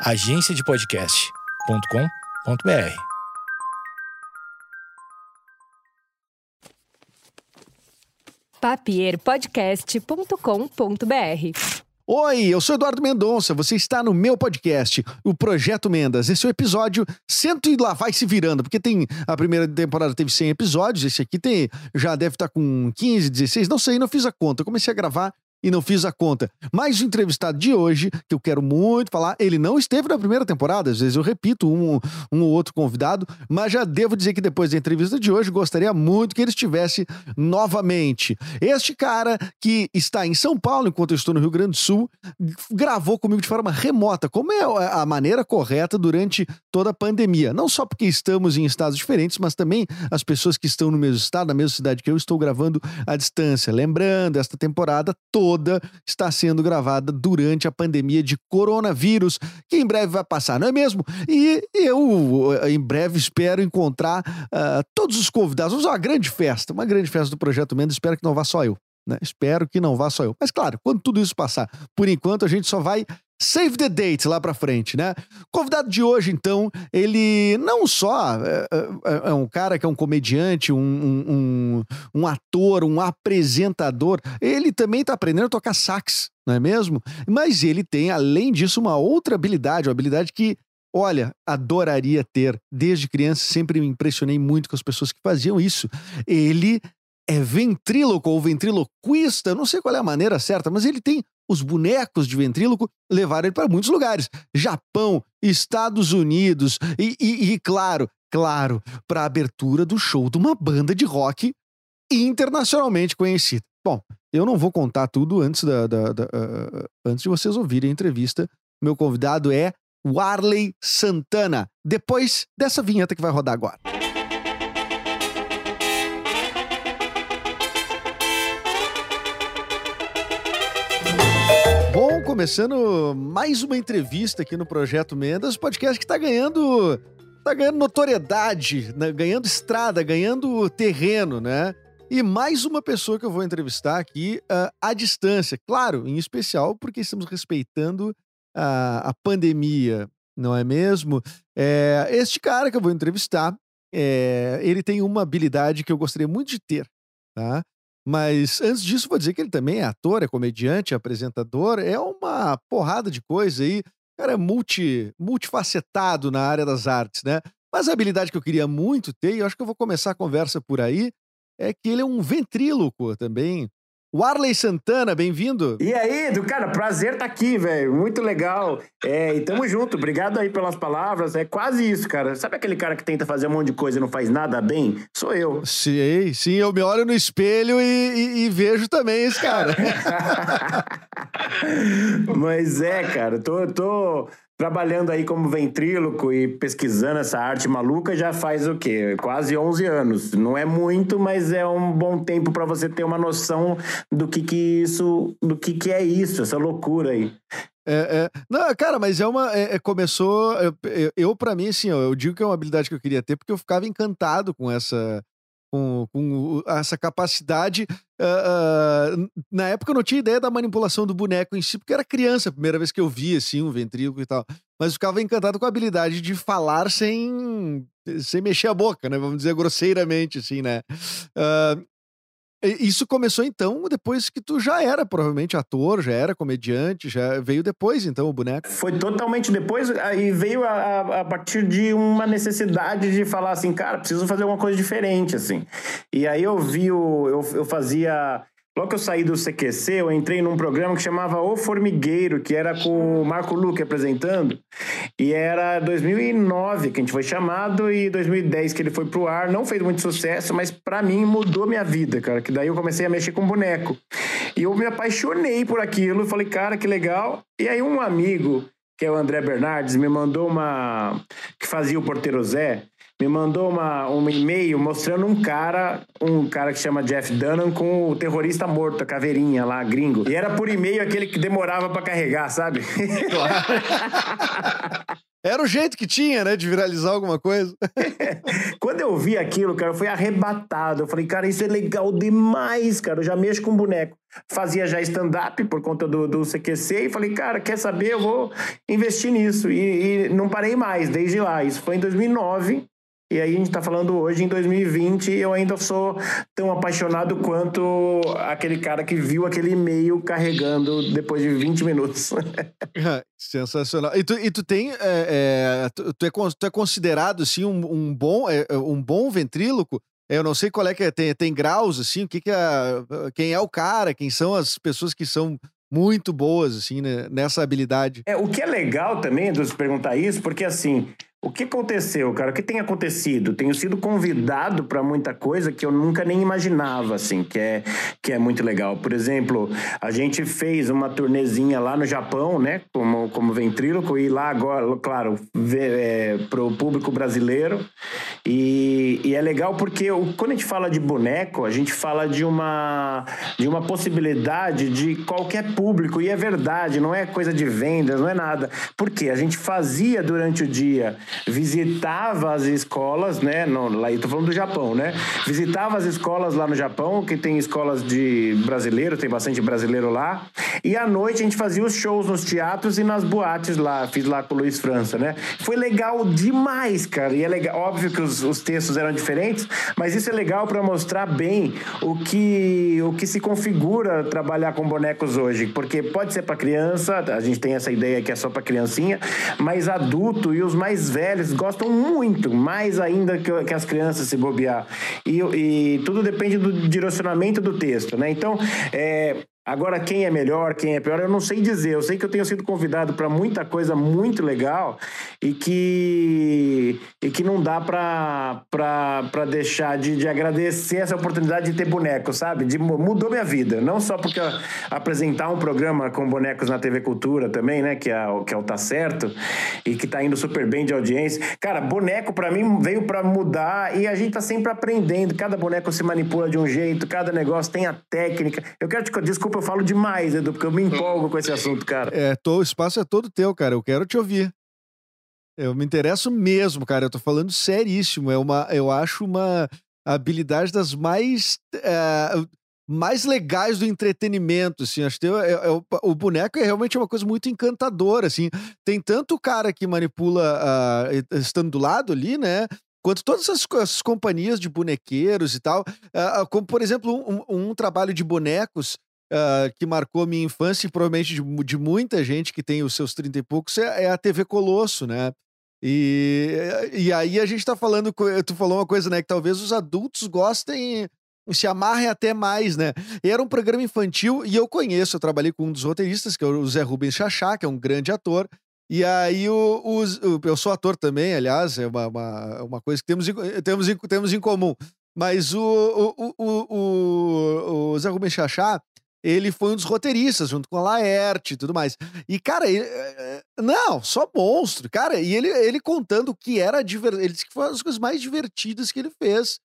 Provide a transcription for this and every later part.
agenciadepodcast.com.br. papierpodcast.com.br. Oi, eu sou Eduardo Mendonça, você está no meu podcast, o Projeto Mendas. Esse é o episódio cento e lá vai se virando, porque tem a primeira temporada teve 100 episódios, esse aqui tem já deve estar com 15, 16, não sei, não fiz a conta. Eu comecei a gravar e não fiz a conta. Mas o entrevistado de hoje, que eu quero muito falar, ele não esteve na primeira temporada, às vezes eu repito um, um ou outro convidado, mas já devo dizer que depois da entrevista de hoje, gostaria muito que ele estivesse novamente. Este cara que está em São Paulo, enquanto eu estou no Rio Grande do Sul, gravou comigo de forma remota, como é a maneira correta durante toda a pandemia. Não só porque estamos em estados diferentes, mas também as pessoas que estão no mesmo estado, na mesma cidade que eu, estou gravando à distância. Lembrando, esta temporada toda toda está sendo gravada durante a pandemia de coronavírus, que em breve vai passar, não é mesmo? E eu, em breve, espero encontrar uh, todos os convidados. Vamos uma grande festa, uma grande festa do Projeto Mendes. Espero que não vá só eu. Né? Espero que não vá só eu. Mas claro, quando tudo isso passar, por enquanto a gente só vai Save the date lá pra frente, né? O convidado de hoje, então, ele não só é, é, é um cara que é um comediante, um, um, um, ator, um apresentador, ele também tá aprendendo a tocar sax, não é mesmo? Mas ele tem, além disso, uma outra habilidade, uma habilidade que, olha, adoraria ter. Desde criança, sempre me impressionei muito com as pessoas que faziam isso. Ele é ventríloco ou ventriloquista, não sei qual é a maneira certa, mas ele tem os bonecos de ventríloco levaram ele para muitos lugares. Japão, Estados Unidos e, e, e claro, claro, para a abertura do show de uma banda de rock internacionalmente conhecida. Bom, eu não vou contar tudo antes, da, da, da uh, antes de vocês ouvirem a entrevista. Meu convidado é Warley Santana, depois dessa vinheta que vai rodar agora. Começando mais uma entrevista aqui no Projeto Mendas, podcast que está ganhando, tá ganhando notoriedade, né? ganhando estrada, ganhando terreno, né? E mais uma pessoa que eu vou entrevistar aqui uh, à distância, claro, em especial porque estamos respeitando a, a pandemia, não é mesmo? É, este cara que eu vou entrevistar, é, ele tem uma habilidade que eu gostaria muito de ter, tá? Mas antes disso, vou dizer que ele também é ator, é comediante, é apresentador, é uma porrada de coisa aí. Cara é multi, multifacetado na área das artes, né? Mas a habilidade que eu queria muito ter, e eu acho que eu vou começar a conversa por aí, é que ele é um ventríloco também. Warley Santana, bem-vindo. E aí, do cara, prazer estar tá aqui, velho. Muito legal. É, e tamo junto. Obrigado aí pelas palavras. É quase isso, cara. Sabe aquele cara que tenta fazer um monte de coisa e não faz nada bem? Sou eu. Sim, sim. Eu me olho no espelho e, e, e vejo também esse cara. Mas é, cara. Tô, tô trabalhando aí como ventríloco e pesquisando essa arte maluca já faz o quê? Quase 11 anos. Não é muito, mas é um bom tempo para você ter uma noção do que que isso, do que que é isso, essa loucura aí. É, é, não, cara, mas é uma. É, é começou. Eu, eu para mim, assim, eu digo que é uma habilidade que eu queria ter porque eu ficava encantado com essa com, com essa capacidade. Uh, uh, na época eu não tinha ideia da manipulação do boneco em si, porque era criança, a primeira vez que eu vi assim, um ventríloco e tal. Mas ficava encantado com a habilidade de falar sem, sem mexer a boca, né? Vamos dizer grosseiramente, assim, né? Uh, isso começou então depois que tu já era provavelmente ator, já era comediante, já veio depois então o boneco? Foi totalmente depois e veio a, a, a, partir de uma necessidade de falar assim, cara, preciso fazer uma coisa diferente assim. E aí eu vi o eu, eu fazia Logo que eu saí do CQC, eu entrei num programa que chamava O Formigueiro, que era com o Marco Luque apresentando. E era 2009 que a gente foi chamado e 2010 que ele foi pro ar. Não fez muito sucesso, mas para mim mudou minha vida, cara. Que daí eu comecei a mexer com boneco. E eu me apaixonei por aquilo. Falei, cara, que legal. E aí um amigo, que é o André Bernardes, me mandou uma... que fazia o Porteiro Zé me mandou uma, um e-mail mostrando um cara, um cara que chama Jeff Dunham com o terrorista morto, a caveirinha lá, gringo. E era por e-mail aquele que demorava para carregar, sabe? Claro. Era o jeito que tinha, né, de viralizar alguma coisa. Quando eu vi aquilo, cara, eu fui arrebatado. Eu falei, cara, isso é legal demais, cara. Eu já mexo com boneco. Fazia já stand-up por conta do, do CQC e falei, cara, quer saber? Eu vou investir nisso. E, e não parei mais desde lá. Isso foi em 2009. E aí a gente está falando hoje em 2020 e eu ainda sou tão apaixonado quanto aquele cara que viu aquele e-mail carregando depois de 20 minutos. Sensacional. E tu, e tu tem. É, é, tu, tu, é, tu é considerado assim, um, um bom, é, é, um bom ventríloco? Eu não sei qual é que é, tem, tem graus, assim, o que, que é. Quem é o cara, quem são as pessoas que são muito boas, assim, né, nessa habilidade. É, o que é legal também, de perguntar isso, porque assim, o que aconteceu, cara? O que tem acontecido? Tenho sido convidado para muita coisa que eu nunca nem imaginava, assim, que é, que é muito legal. Por exemplo, a gente fez uma turnezinha lá no Japão, né, como, como ventríloco, e lá agora, claro, é, para o público brasileiro. E, e, é legal porque quando a gente fala de boneco, a gente fala de uma, de uma possibilidade de qualquer público, e é verdade, não é coisa de vendas, não é nada. Porque a gente fazia durante o dia visitava as escolas, né? No, lá, eu tô falando do Japão, né? Visitava as escolas lá no Japão, que tem escolas de brasileiro, tem bastante brasileiro lá. E à noite a gente fazia os shows nos teatros e nas boates lá. Fiz lá com o Luiz França, né? Foi legal demais, cara. E é legal, óbvio que os, os textos eram diferentes, mas isso é legal para mostrar bem o que, o que se configura trabalhar com bonecos hoje. Porque pode ser para criança, a gente tem essa ideia que é só para criancinha, mas adulto e os mais velhos gostam muito, mais ainda que, que as crianças se bobear. E, e, tudo depende do direcionamento do texto, né? Então, é, Agora, quem é melhor, quem é pior, eu não sei dizer. Eu sei que eu tenho sido convidado para muita coisa muito legal e que, e que não dá para deixar de, de agradecer essa oportunidade de ter boneco, sabe? De, mudou minha vida. Não só porque apresentar um programa com bonecos na TV Cultura também, né? Que é, que é o Tá Certo e que tá indo super bem de audiência. Cara, boneco para mim veio para mudar e a gente tá sempre aprendendo. Cada boneco se manipula de um jeito, cada negócio tem a técnica. Eu quero te desculpa eu falo demais, Edu, porque eu me empolgo com esse assunto, cara. É, tô, o espaço é todo teu, cara. Eu quero te ouvir. Eu me interesso mesmo, cara. Eu tô falando seríssimo. É uma, eu acho uma habilidade das mais. É, mais legais do entretenimento, assim, acho que é, é, o boneco é realmente uma coisa muito encantadora, assim, tem tanto cara que manipula uh, estando do lado ali, né, quanto todas essas, companhias de bonequeiros e tal, uh, como por exemplo um, um, trabalho de bonecos Uh, que marcou minha infância e provavelmente de, de, muita gente que tem os seus 30 e poucos é, é a TV Colosso, né? E, e aí a gente tá falando, tu falou uma coisa, né? Que talvez os adultos gostem, se amarrem até mais, né? Era um programa infantil e eu conheço, eu trabalhei com um dos roteiristas, que é o Zé Rubens Chachá, que é um grande ator. E aí o, o eu sou ator também, aliás, é uma, uma, uma coisa que temos, temos, temos em comum. Mas o, o, o, o, o Zé Rubens Chachá, ele foi um dos roteiristas, junto com a Laerte e tudo mais. E, cara, ele, eh, eh, não, só monstro, cara. E ele, ele contando o que era divertido. Ele disse que foi uma das coisas mais divertidas que ele fez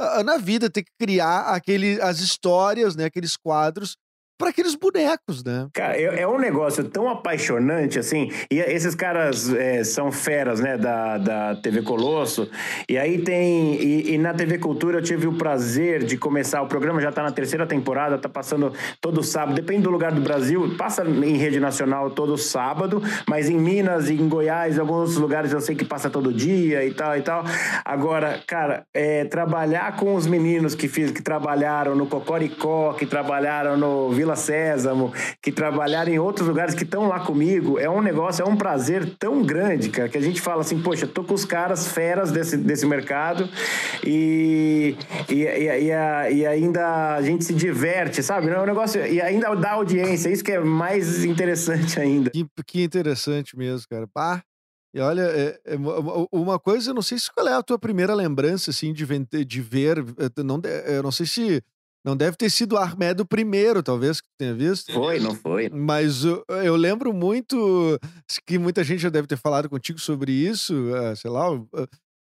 uh, na vida, ter que criar aquele, as histórias, né, aqueles quadros para aqueles bonecos, né? Cara, é, é, um negócio tão apaixonante, assim. E esses caras é, são feras, né, da, da TV Colosso. E aí tem. E, e, na TV Cultura eu tive o prazer de começar. O programa já tá na terceira temporada, tá passando todo sábado. Depende do lugar do Brasil, passa em rede nacional todo sábado, mas em Minas e em Goiás, em alguns lugares eu sei que passa todo dia e tal e tal. Agora, cara, é, trabalhar com os meninos que, fiz, que trabalharam no Cocoricó, que trabalharam no Vila Vila Sésamo, que trabalharam em outros lugares que estão lá comigo, é um negócio, é um prazer tão grande, cara, que a gente fala assim, poxa, tô com os caras feras desse, desse mercado e, e, e, e, ainda a gente se diverte, sabe? É um negócio, e ainda dá audiência, isso que é mais interessante ainda. Que, que interessante mesmo, cara. Pá, e olha, é, é, uma coisa, eu não sei se qual é a tua primeira lembrança, assim, de, de ver, não, eu não sei se não deve ter sido o Armedo primeiro, talvez, que tu tenha visto. Foi, não foi. Mas uh, eu lembro muito que muita gente já deve ter falado contigo sobre isso, uh, sei lá, uh,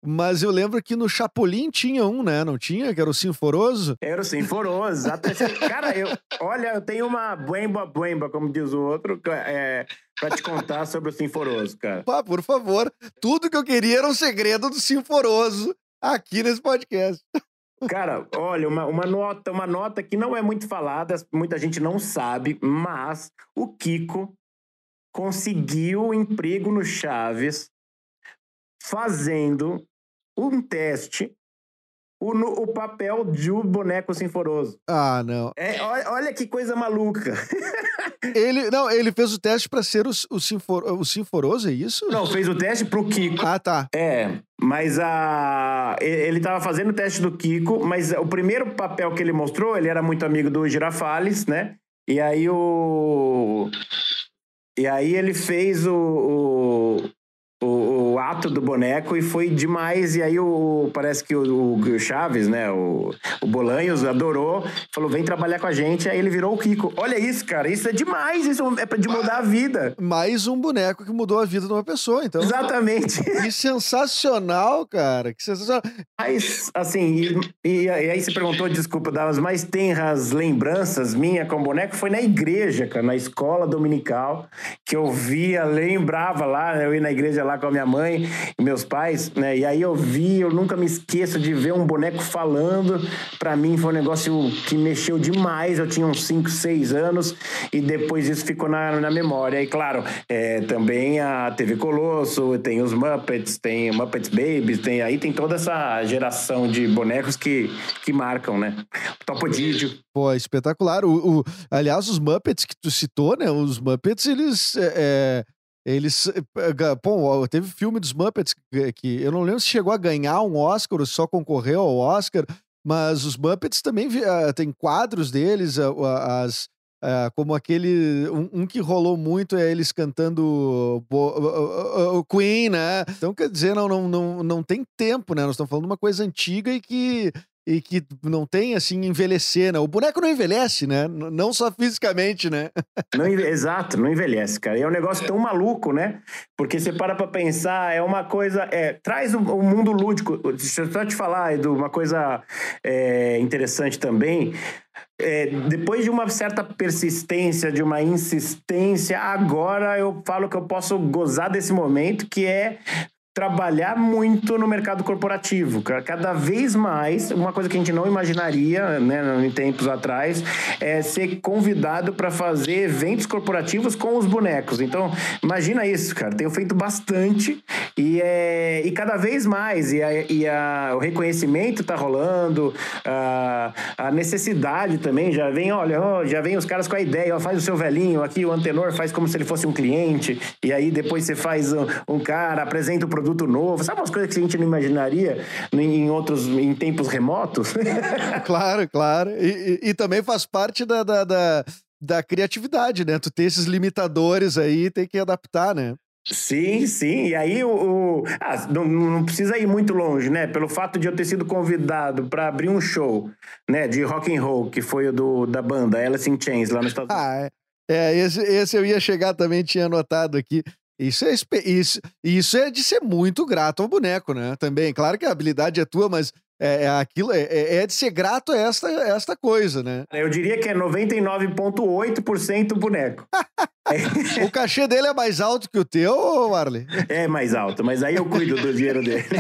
Mas eu lembro que no Chapolin tinha um, né? Não tinha? Que era o Sinforoso? Era o Sinforoso. Até, cara, eu, olha, eu tenho uma buemba buemba, como diz o outro, é, pra te contar sobre o Sinforoso, cara. Pá, por favor. Tudo que eu queria era um segredo do Sinforoso aqui nesse podcast. Cara, olha, uma, uma, nota, uma nota que não é muito falada, muita gente não sabe, mas o Kiko conseguiu emprego no Chaves fazendo um teste o, o papel de um boneco sinforoso. Ah, não. É, olha, olha que coisa maluca. ele, não, ele fez o teste para ser o, o, sinfor, o sinforoso, é isso? Não, fez o teste pro Kiko. Ah, tá. É, mas a ele tava fazendo o teste do Kiko, mas o primeiro papel que ele mostrou, ele era muito amigo do Girafales, né? E aí o e aí ele fez o, o o, o, ato do boneco e foi demais. E aí o, parece que o, o Chaves, né? O, o Bolanhos adorou, falou: vem trabalhar com a gente. Aí ele virou o Kiko. Olha isso, cara, isso é demais, isso é de mudar a vida. Mais um boneco que mudou a vida de uma pessoa, então. Exatamente. Que sensacional, cara. Que sensacional. Mas, assim, e, e, aí você perguntou, desculpa, Davas, mas tem as lembranças minha com boneco? Foi na igreja, cara, na escola dominical, que eu via, lembrava lá, eu ia na igreja lá com a minha mãe e meus pais, né? E aí eu vi, eu nunca me esqueço de ver um boneco falando. Para mim foi um negócio que mexeu demais. Eu tinha uns 5, 6 anos e depois isso ficou na, na memória. E claro, é, também a TV Colosso, tem os Muppets, tem Muppets Babies, tem aí tem toda essa geração de bonecos que, que marcam, né? Topodídio. Pô, espetacular. O, o, aliás, os Muppets que tu citou, né? Os Muppets, eles. É, é eles. Bom, eh, teve filme dos Muppets que eu não lembro se chegou a ganhar um Oscar ou só concorreu ao Oscar, mas os Muppets também uh, tem quadros deles, uh, as. Uh, como aquele. Um, um, que rolou muito é eles cantando o Queen, né? Então, quer dizer, não, não, não, não tem tempo, né? Nós estamos falando de uma coisa antiga e que e que não tem assim envelhecer, né? O boneco não envelhece, né? Não só fisicamente, né? Não, exato, não envelhece, cara. E é um negócio tão maluco, né? Porque você para pra pensar, é uma coisa. É, traz o, o mundo lúdico. Deixa eu só te falar, Edu, uma coisa é, interessante também. É, depois de uma certa persistência, de uma insistência, agora eu falo que eu posso gozar desse momento, que é trabalhar muito no mercado corporativo. Cada vez mais, uma coisa que a gente não imaginaria, né, em tempos atrás, é ser convidado para fazer eventos corporativos com os bonecos. Então, imagina isso, cara. Tenho feito bastante e, é, e cada vez mais. E, a, e a, o reconhecimento está rolando, a, a, necessidade também. Já vem, olha, já vem os caras com a ideia, ó, faz o seu velhinho aqui, o antenor faz como se ele fosse um cliente, e aí depois você faz um, um cara, apresenta o produto produto novo, sabe umas coisas que a gente não imaginaria em outros, em tempos remotos? claro, claro. E, e, e, também faz parte da, da, da, da criatividade, né? Tu ter esses limitadores aí, tem que adaptar, né? Sim, sim. E aí o, o ah, não, não, precisa ir muito longe, né? Pelo fato de eu ter sido convidado para abrir um show, né, de rock and roll, que foi o do, da banda Alice in Chains lá no Estados Unidos. Ah, é. É, esse, esse eu ia chegar também, tinha anotado aqui. Isso é, isso, isso é de ser muito grato ao boneco, né? Também. Claro que a habilidade é tua, mas é, é aquilo, é, é, é de ser grato a esta, esta coisa, né? Eu diria que é 99,8% boneco. o cachê dele é mais alto que o teu, Marley? É mais alto, mas aí eu cuido do dinheiro dele.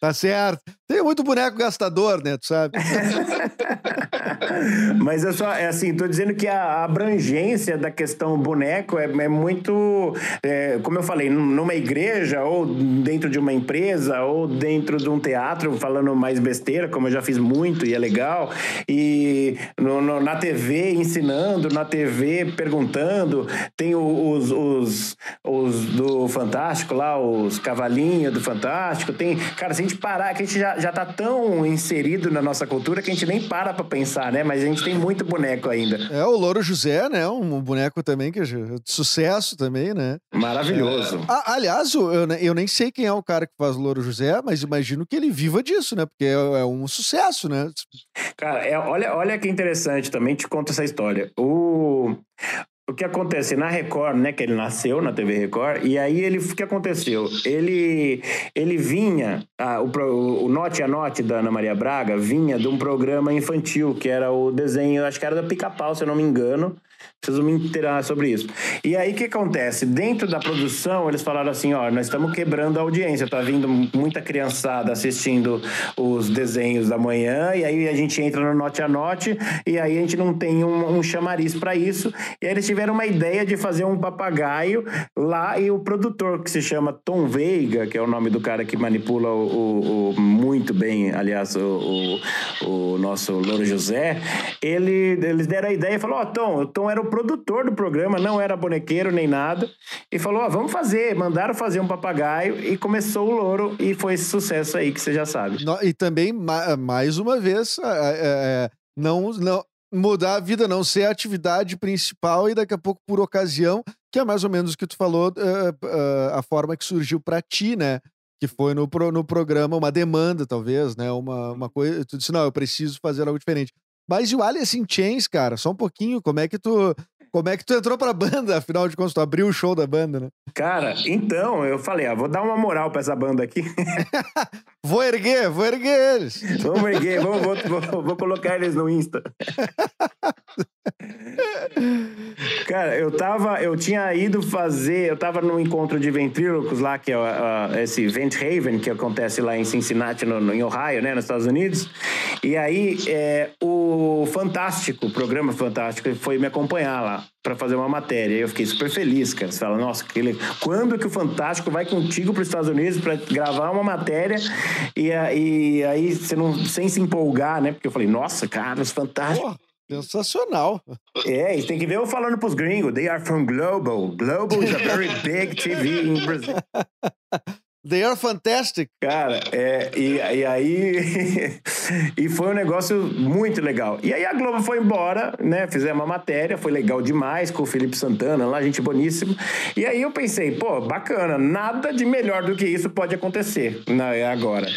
tá certo. Tem muito boneco gastador, né? Tu sabe? mas eu só, é assim, tô dizendo que a abrangência da questão boneco é, é muito, é, como eu falei, numa igreja, ou dentro de uma empresa, ou dentro de um teatro, falando mais besteira, como eu já fiz muito e é legal, e no, no, na TV ensinando, na TV perguntando, tem os, os, os do Fantástico lá, os cavalinhos do Fantástico, tem, cara, se a gente parar, que a gente já já tá tão inserido na nossa cultura que a gente nem para pra pensar, né? Mas a gente tem muito boneco ainda. É, o Louro José, né? Um boneco também que é de sucesso também, né? Maravilhoso. É. Ah, aliás, eu, eu nem sei quem é o cara que faz o Louro José, mas imagino que ele viva disso, né? Porque é, é um sucesso, né? Cara, é, olha, olha que interessante também, te conto essa história. O o que acontece na Record, né? Que ele nasceu na TV Record, e aí ele, o que aconteceu? Ele, ele vinha, ah, o, o Note a Note da Ana Maria Braga vinha de um programa infantil, que era o desenho, acho que era da Pica-Pau, se eu não me engano. Preciso me inteirar sobre isso. E aí, o que acontece? Dentro da produção, eles falaram assim: ó, nós estamos quebrando a audiência. Tá vindo muita criançada assistindo os desenhos da manhã, e aí a gente entra no Note a Note, e aí a gente não tem um, um chamariz para isso. E aí eles tiveram uma ideia de fazer um papagaio lá, e o produtor, que se chama Tom Veiga, que é o nome do cara que manipula o, o, o muito bem, aliás, o, o, nosso Louro José, ele, eles deram a ideia e falou: ó, oh, Tom, o Tom era o produtor do programa, não era bonequeiro nem nada, e falou: vamos fazer. Mandaram fazer um papagaio e começou o louro, e foi esse sucesso aí que você já sabe. E também, mais uma vez, é, é, não, não mudar a vida, não ser a atividade principal e daqui a pouco, por ocasião, que é mais ou menos o que tu falou, é, a forma que surgiu para ti, né? Que foi no, no programa uma demanda, talvez, né? Uma, uma coisa. Tu disse, não, eu preciso fazer algo diferente. Mas e o Alice in Chains, cara? Só um pouquinho, como é que tu. Como é que tu entrou pra banda, afinal de contas, tu abriu o show da banda, né? Cara, então, eu falei, ah, vou dar uma moral pra essa banda aqui. vou erguer, vou erguer eles. Vamos erguer, vou, vou, vou, vou colocar eles no Insta. Cara, eu tava, eu tinha ido fazer, eu tava no encontro de ventrílocos lá, que é uh, esse Vent Haven, que acontece lá em Cincinnati, no, no, em Ohio, né, nos Estados Unidos. E aí, é, o Fantástico, o programa Fantástico, foi me acompanhar lá para fazer uma matéria. Eu fiquei super feliz, cara. Você fala, nossa, que quando que o Fantástico vai contigo para os Estados Unidos para gravar uma matéria e, e aí você não, sem se empolgar, né? Porque eu falei, nossa, cara, os Fantásticos. Sensacional. É, e tem que ver eu falando pros gringos. They are from Global. Global is a very big TV in Brazil. They are fantastic. Cara, é, e, e aí. e foi um negócio muito legal. E aí a Globo foi embora, né? Fizemos uma matéria, foi legal demais com o Felipe Santana lá, gente boníssima. E aí eu pensei, pô, bacana, nada de melhor do que isso pode acontecer né, agora.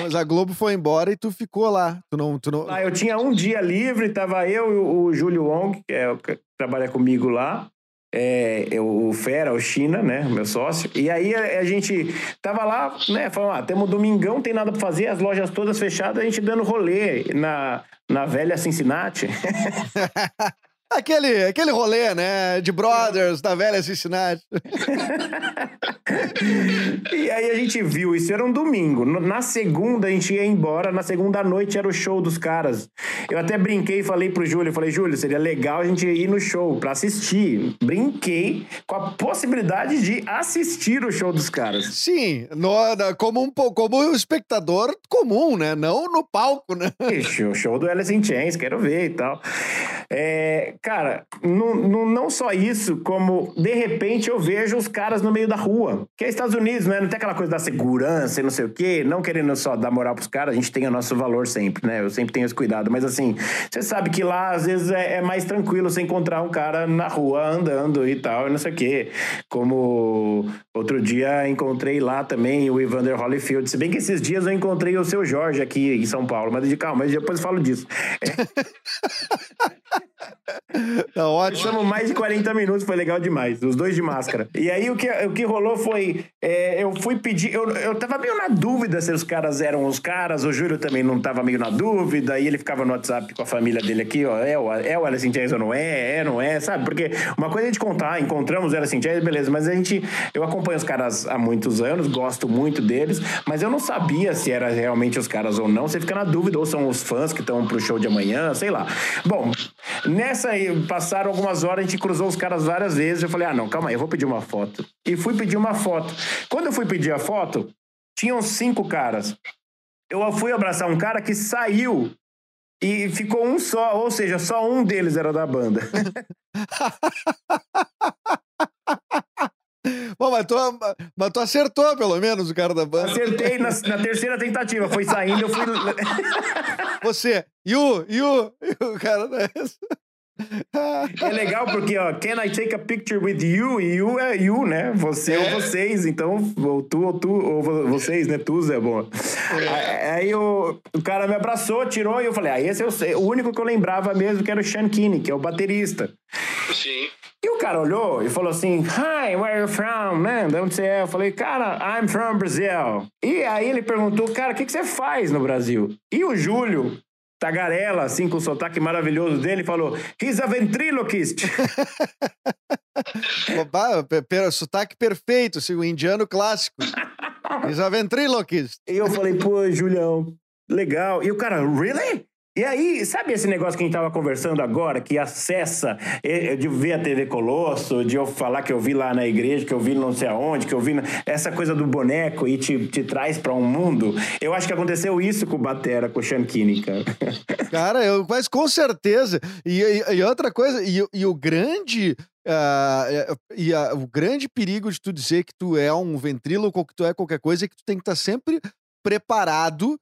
Mas a Globo foi embora e tu ficou lá. Tu não, tu não... Ah, eu tinha um dia livre, tava eu e o Júlio Wong, que, é, que trabalha comigo lá. É, o Fera, o China, né, meu sócio. E aí a, a gente tava lá, né, falando, ah, temos domingão, tem nada para fazer, as lojas todas fechadas, a gente dando rolê na, na velha Cincinnati. Aquele, aquele rolê, né? De brothers, da velha Cincinnati. e aí a gente viu, isso era um domingo. Na segunda a gente ia embora, na segunda noite era o show dos caras. Eu até brinquei e falei pro Júlio, falei, Júlio, seria legal a gente ir no show pra assistir. Brinquei com a possibilidade de assistir o show dos caras. Sim, no, como, um, como um espectador comum, né? Não no palco, né? Ixi, o show do Alice in Chains, quero ver e tal. É, cara, não, não, não só isso, como de repente eu vejo os caras no meio da rua, que é Estados Unidos, né? Não tem aquela coisa da segurança e não sei o quê, não querendo só dar moral pros caras, a gente tem o nosso valor sempre, né? Eu sempre tenho esse cuidado, mas assim, você sabe que lá às vezes é, é mais tranquilo você encontrar um cara na rua andando e tal, e não sei o quê. Como outro dia encontrei lá também o Evander Holyfield, se bem que esses dias eu encontrei o seu Jorge aqui em São Paulo, mas de calma, mas depois eu falo disso. É. Tá ótimo. Passamos mais de 40 minutos, foi legal demais. Os dois de máscara. E aí o que, o que rolou foi. É, eu fui pedir. Eu, eu tava meio na dúvida se os caras eram os caras. O Júlio também não tava meio na dúvida. E ele ficava no WhatsApp com a família dele aqui, ó. É o, é o Alice Chains ou não é? É, não é, sabe? Porque uma coisa é a gente contar, encontramos o Alice Chains, beleza. Mas a gente. Eu acompanho os caras há muitos anos, gosto muito deles. Mas eu não sabia se era realmente os caras ou não. Você fica na dúvida, ou são os fãs que estão pro show de amanhã, sei lá. Bom, nessa aí passaram algumas horas, a gente cruzou os caras várias vezes. Eu falei, ah, não, calma aí, eu vou pedir uma foto. E fui pedir uma foto. Quando eu fui pedir a foto, tinham cinco caras. Eu fui abraçar um cara que saiu e ficou um só, ou seja, só um deles era da banda. Bom, mas tu, mas tu acertou pelo menos o cara da banda. Acertei na, na terceira tentativa. Foi saindo, eu fui. Você, Yu, Yu, o cara dessa. É legal porque, ó, can I take a picture with you? E you é you, né? Você é. ou vocês, então, ou tu ou tu, ou vocês, né? Tu, é bom. É. Aí o, o cara me abraçou, tirou e eu falei, ah, esse eu sei. O único que eu lembrava mesmo que era o Sean Kinney, que é o baterista. Sim. E o cara olhou e falou assim: Hi, where are you from? Né? De onde você é? Eu falei, cara, I'm from Brazil. E aí ele perguntou, cara, o que, que você faz no Brasil? E o Júlio, tagarela, assim, com o sotaque maravilhoso dele, falou: He's a ventriloquist. Opa, sotaque perfeito, assim, o indiano clássico. Is a ventriloquist. e eu falei, pô, Julião, legal. E o cara, really? E aí, sabe esse negócio que a gente tava conversando agora, que acessa, eh, de ver a TV Colosso, de eu falar que eu vi lá na igreja, que eu vi não sei aonde, que eu vi na- essa coisa do boneco e te, te traz pra um mundo? Eu acho que aconteceu isso com o Batera, com o Shankini, cara. Cara, eu, mas com certeza. E, e- e outra coisa, e, e o grande. é, e o grande perigo de tu dizer que tu é um ventríloco ou que tu é qualquer coisa é que tu tem que estar sempre preparado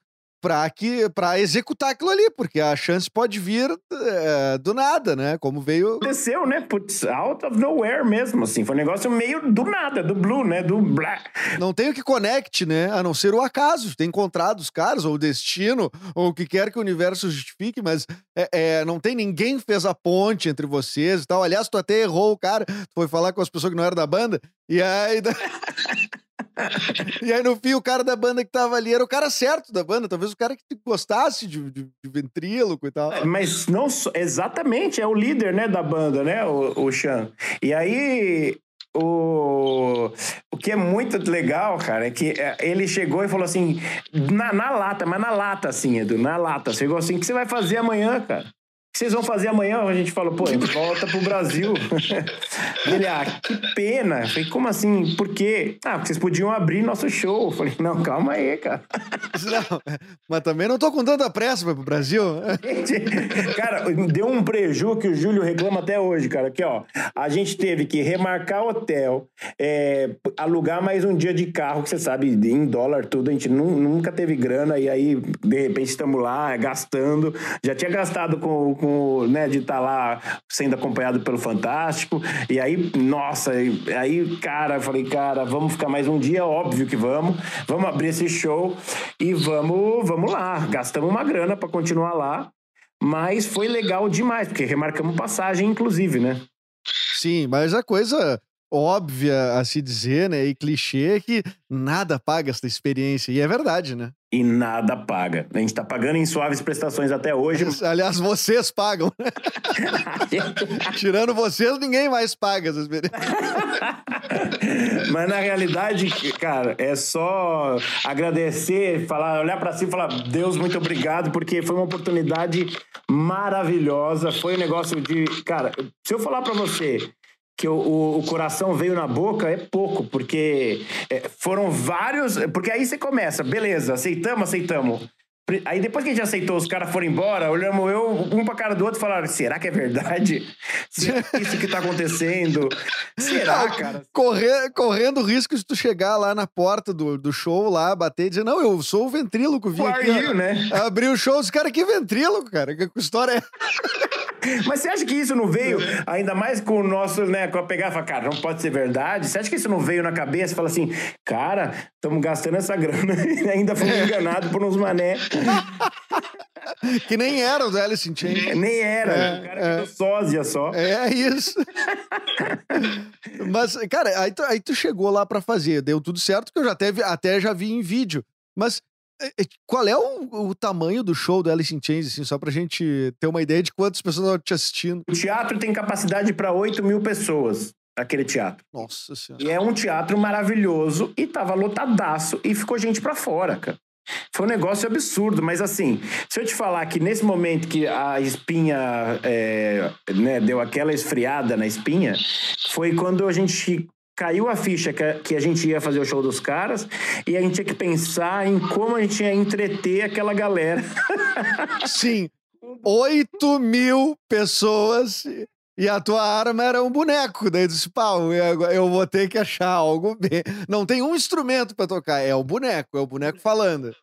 para que para executar aquilo ali, porque a chance pode vir eh, do nada, né? Como veio. Aconteceu, né? Putz, out of nowhere mesmo, assim. Foi um negócio meio do nada, do blue, né? Do blá. Não tem o que conecte, né? A não ser o acaso, ter encontrado os caras, ou o destino, ou o que quer que o universo justifique, mas é, é, não tem ninguém fez a ponte entre vocês e tal. Aliás, tu até errou o cara, tu foi falar com as pessoas que não eram da banda, e aí. e aí, no fim, o cara da banda que tava ali era o cara certo da banda, talvez o cara que gostasse de, de, de ventríloco e tal. Mas não exatamente, é o líder, né, da banda, né, o, o Chan. E aí o, o que é muito legal, cara, é que é, ele chegou e falou assim, na, na lata, mas na lata, assim, Edu, na lata. Chegou assim, o que você vai fazer amanhã, cara? O que vocês vão fazer amanhã? A gente falou, pô, volta pro Brasil. Ele, ah, que pena. Eu falei, como assim? Por quê? Ah, porque vocês podiam abrir nosso show. Eu falei, não, calma aí, cara. Não, mas também não tô com tanta pressa pra ir pro Brasil. Gente, cara, deu um preju que o Júlio reclama até hoje, cara. Aqui, ó. A gente teve que remarcar hotel, é, alugar mais um dia de carro, que você sabe, em dólar tudo, a gente nu- nunca teve grana, e aí, de repente, estamos lá gastando. Já tinha gastado com, com né, de estar lá sendo acompanhado pelo Fantástico. E aí, nossa, aí, cara, falei, cara, vamos ficar mais um dia, óbvio que vamos. Vamos abrir esse show e vamos, vamos lá. Gastamos uma grana para continuar lá. Mas foi legal demais, porque remarcamos passagem, inclusive, né? Sim, mas a coisa óbvia a se dizer, né, e clichê que nada paga essa experiência. E é verdade, né? E nada paga. A gente tá pagando em suaves prestações até hoje. Aliás, vocês pagam. Tirando vocês, ninguém mais paga essa experiência. Mas na realidade, cara, é só agradecer, falar, olhar pra cima e falar, Deus, muito obrigado, porque foi uma oportunidade maravilhosa. Foi um negócio de. Cara, se eu falar pra você que o, o- coração veio na boca, é pouco, porque é, foram vários. Porque aí você começa, beleza, aceitamos, aceitamos. Aí depois que a gente aceitou, os caras foram embora, olhamos eu, um pra cara do outro e falaram: será que é verdade? Será que é isso que tá acontecendo? Será, cara? Correr, correndo o risco de tu chegar lá na porta do, do show, lá, bater e dizer, não, eu sou o ventríloco, vim Who aqui. are you, né? Abrir o show, os caras, que ventríloco, cara? Que história é? Mas você acha que isso não veio, ainda mais com o nosso, né, com a pegada, fala, cara, não pode ser verdade? Você acha que isso não veio na cabeça e fala assim, cara, estamos gastando essa grana e ainda fomos enganados por uns mané. Que nem era o Alice in Chains. Nem era, É, o cara é, sósia só. É isso. Mas, cara, aí tu, aí tu chegou lá pra fazer, deu tudo certo, que eu já até, já vi em vídeo. Mas é, é, qual é o, o tamanho do show do Alice in Chains, assim, só pra gente ter uma ideia de quantas pessoas estão te assistindo? O teatro tem capacidade para 8 mil pessoas, aquele teatro. Nossa senhora. E é um teatro maravilhoso e tava lotadaço e ficou gente pra fora, cara. Foi um negócio absurdo, mas assim, se eu te falar que nesse momento que a espinha é, né, deu aquela esfriada na espinha, foi quando a gente caiu a ficha que a, que a gente ia fazer o show dos caras e a gente tinha que pensar em como a gente ia entreter aquela galera. Sim, 8 mil pessoas e a tua arma era um boneco. Daí disse, pau, eu vou ter que achar algo. Não tem um instrumento pra tocar, é o boneco, é o boneco falando.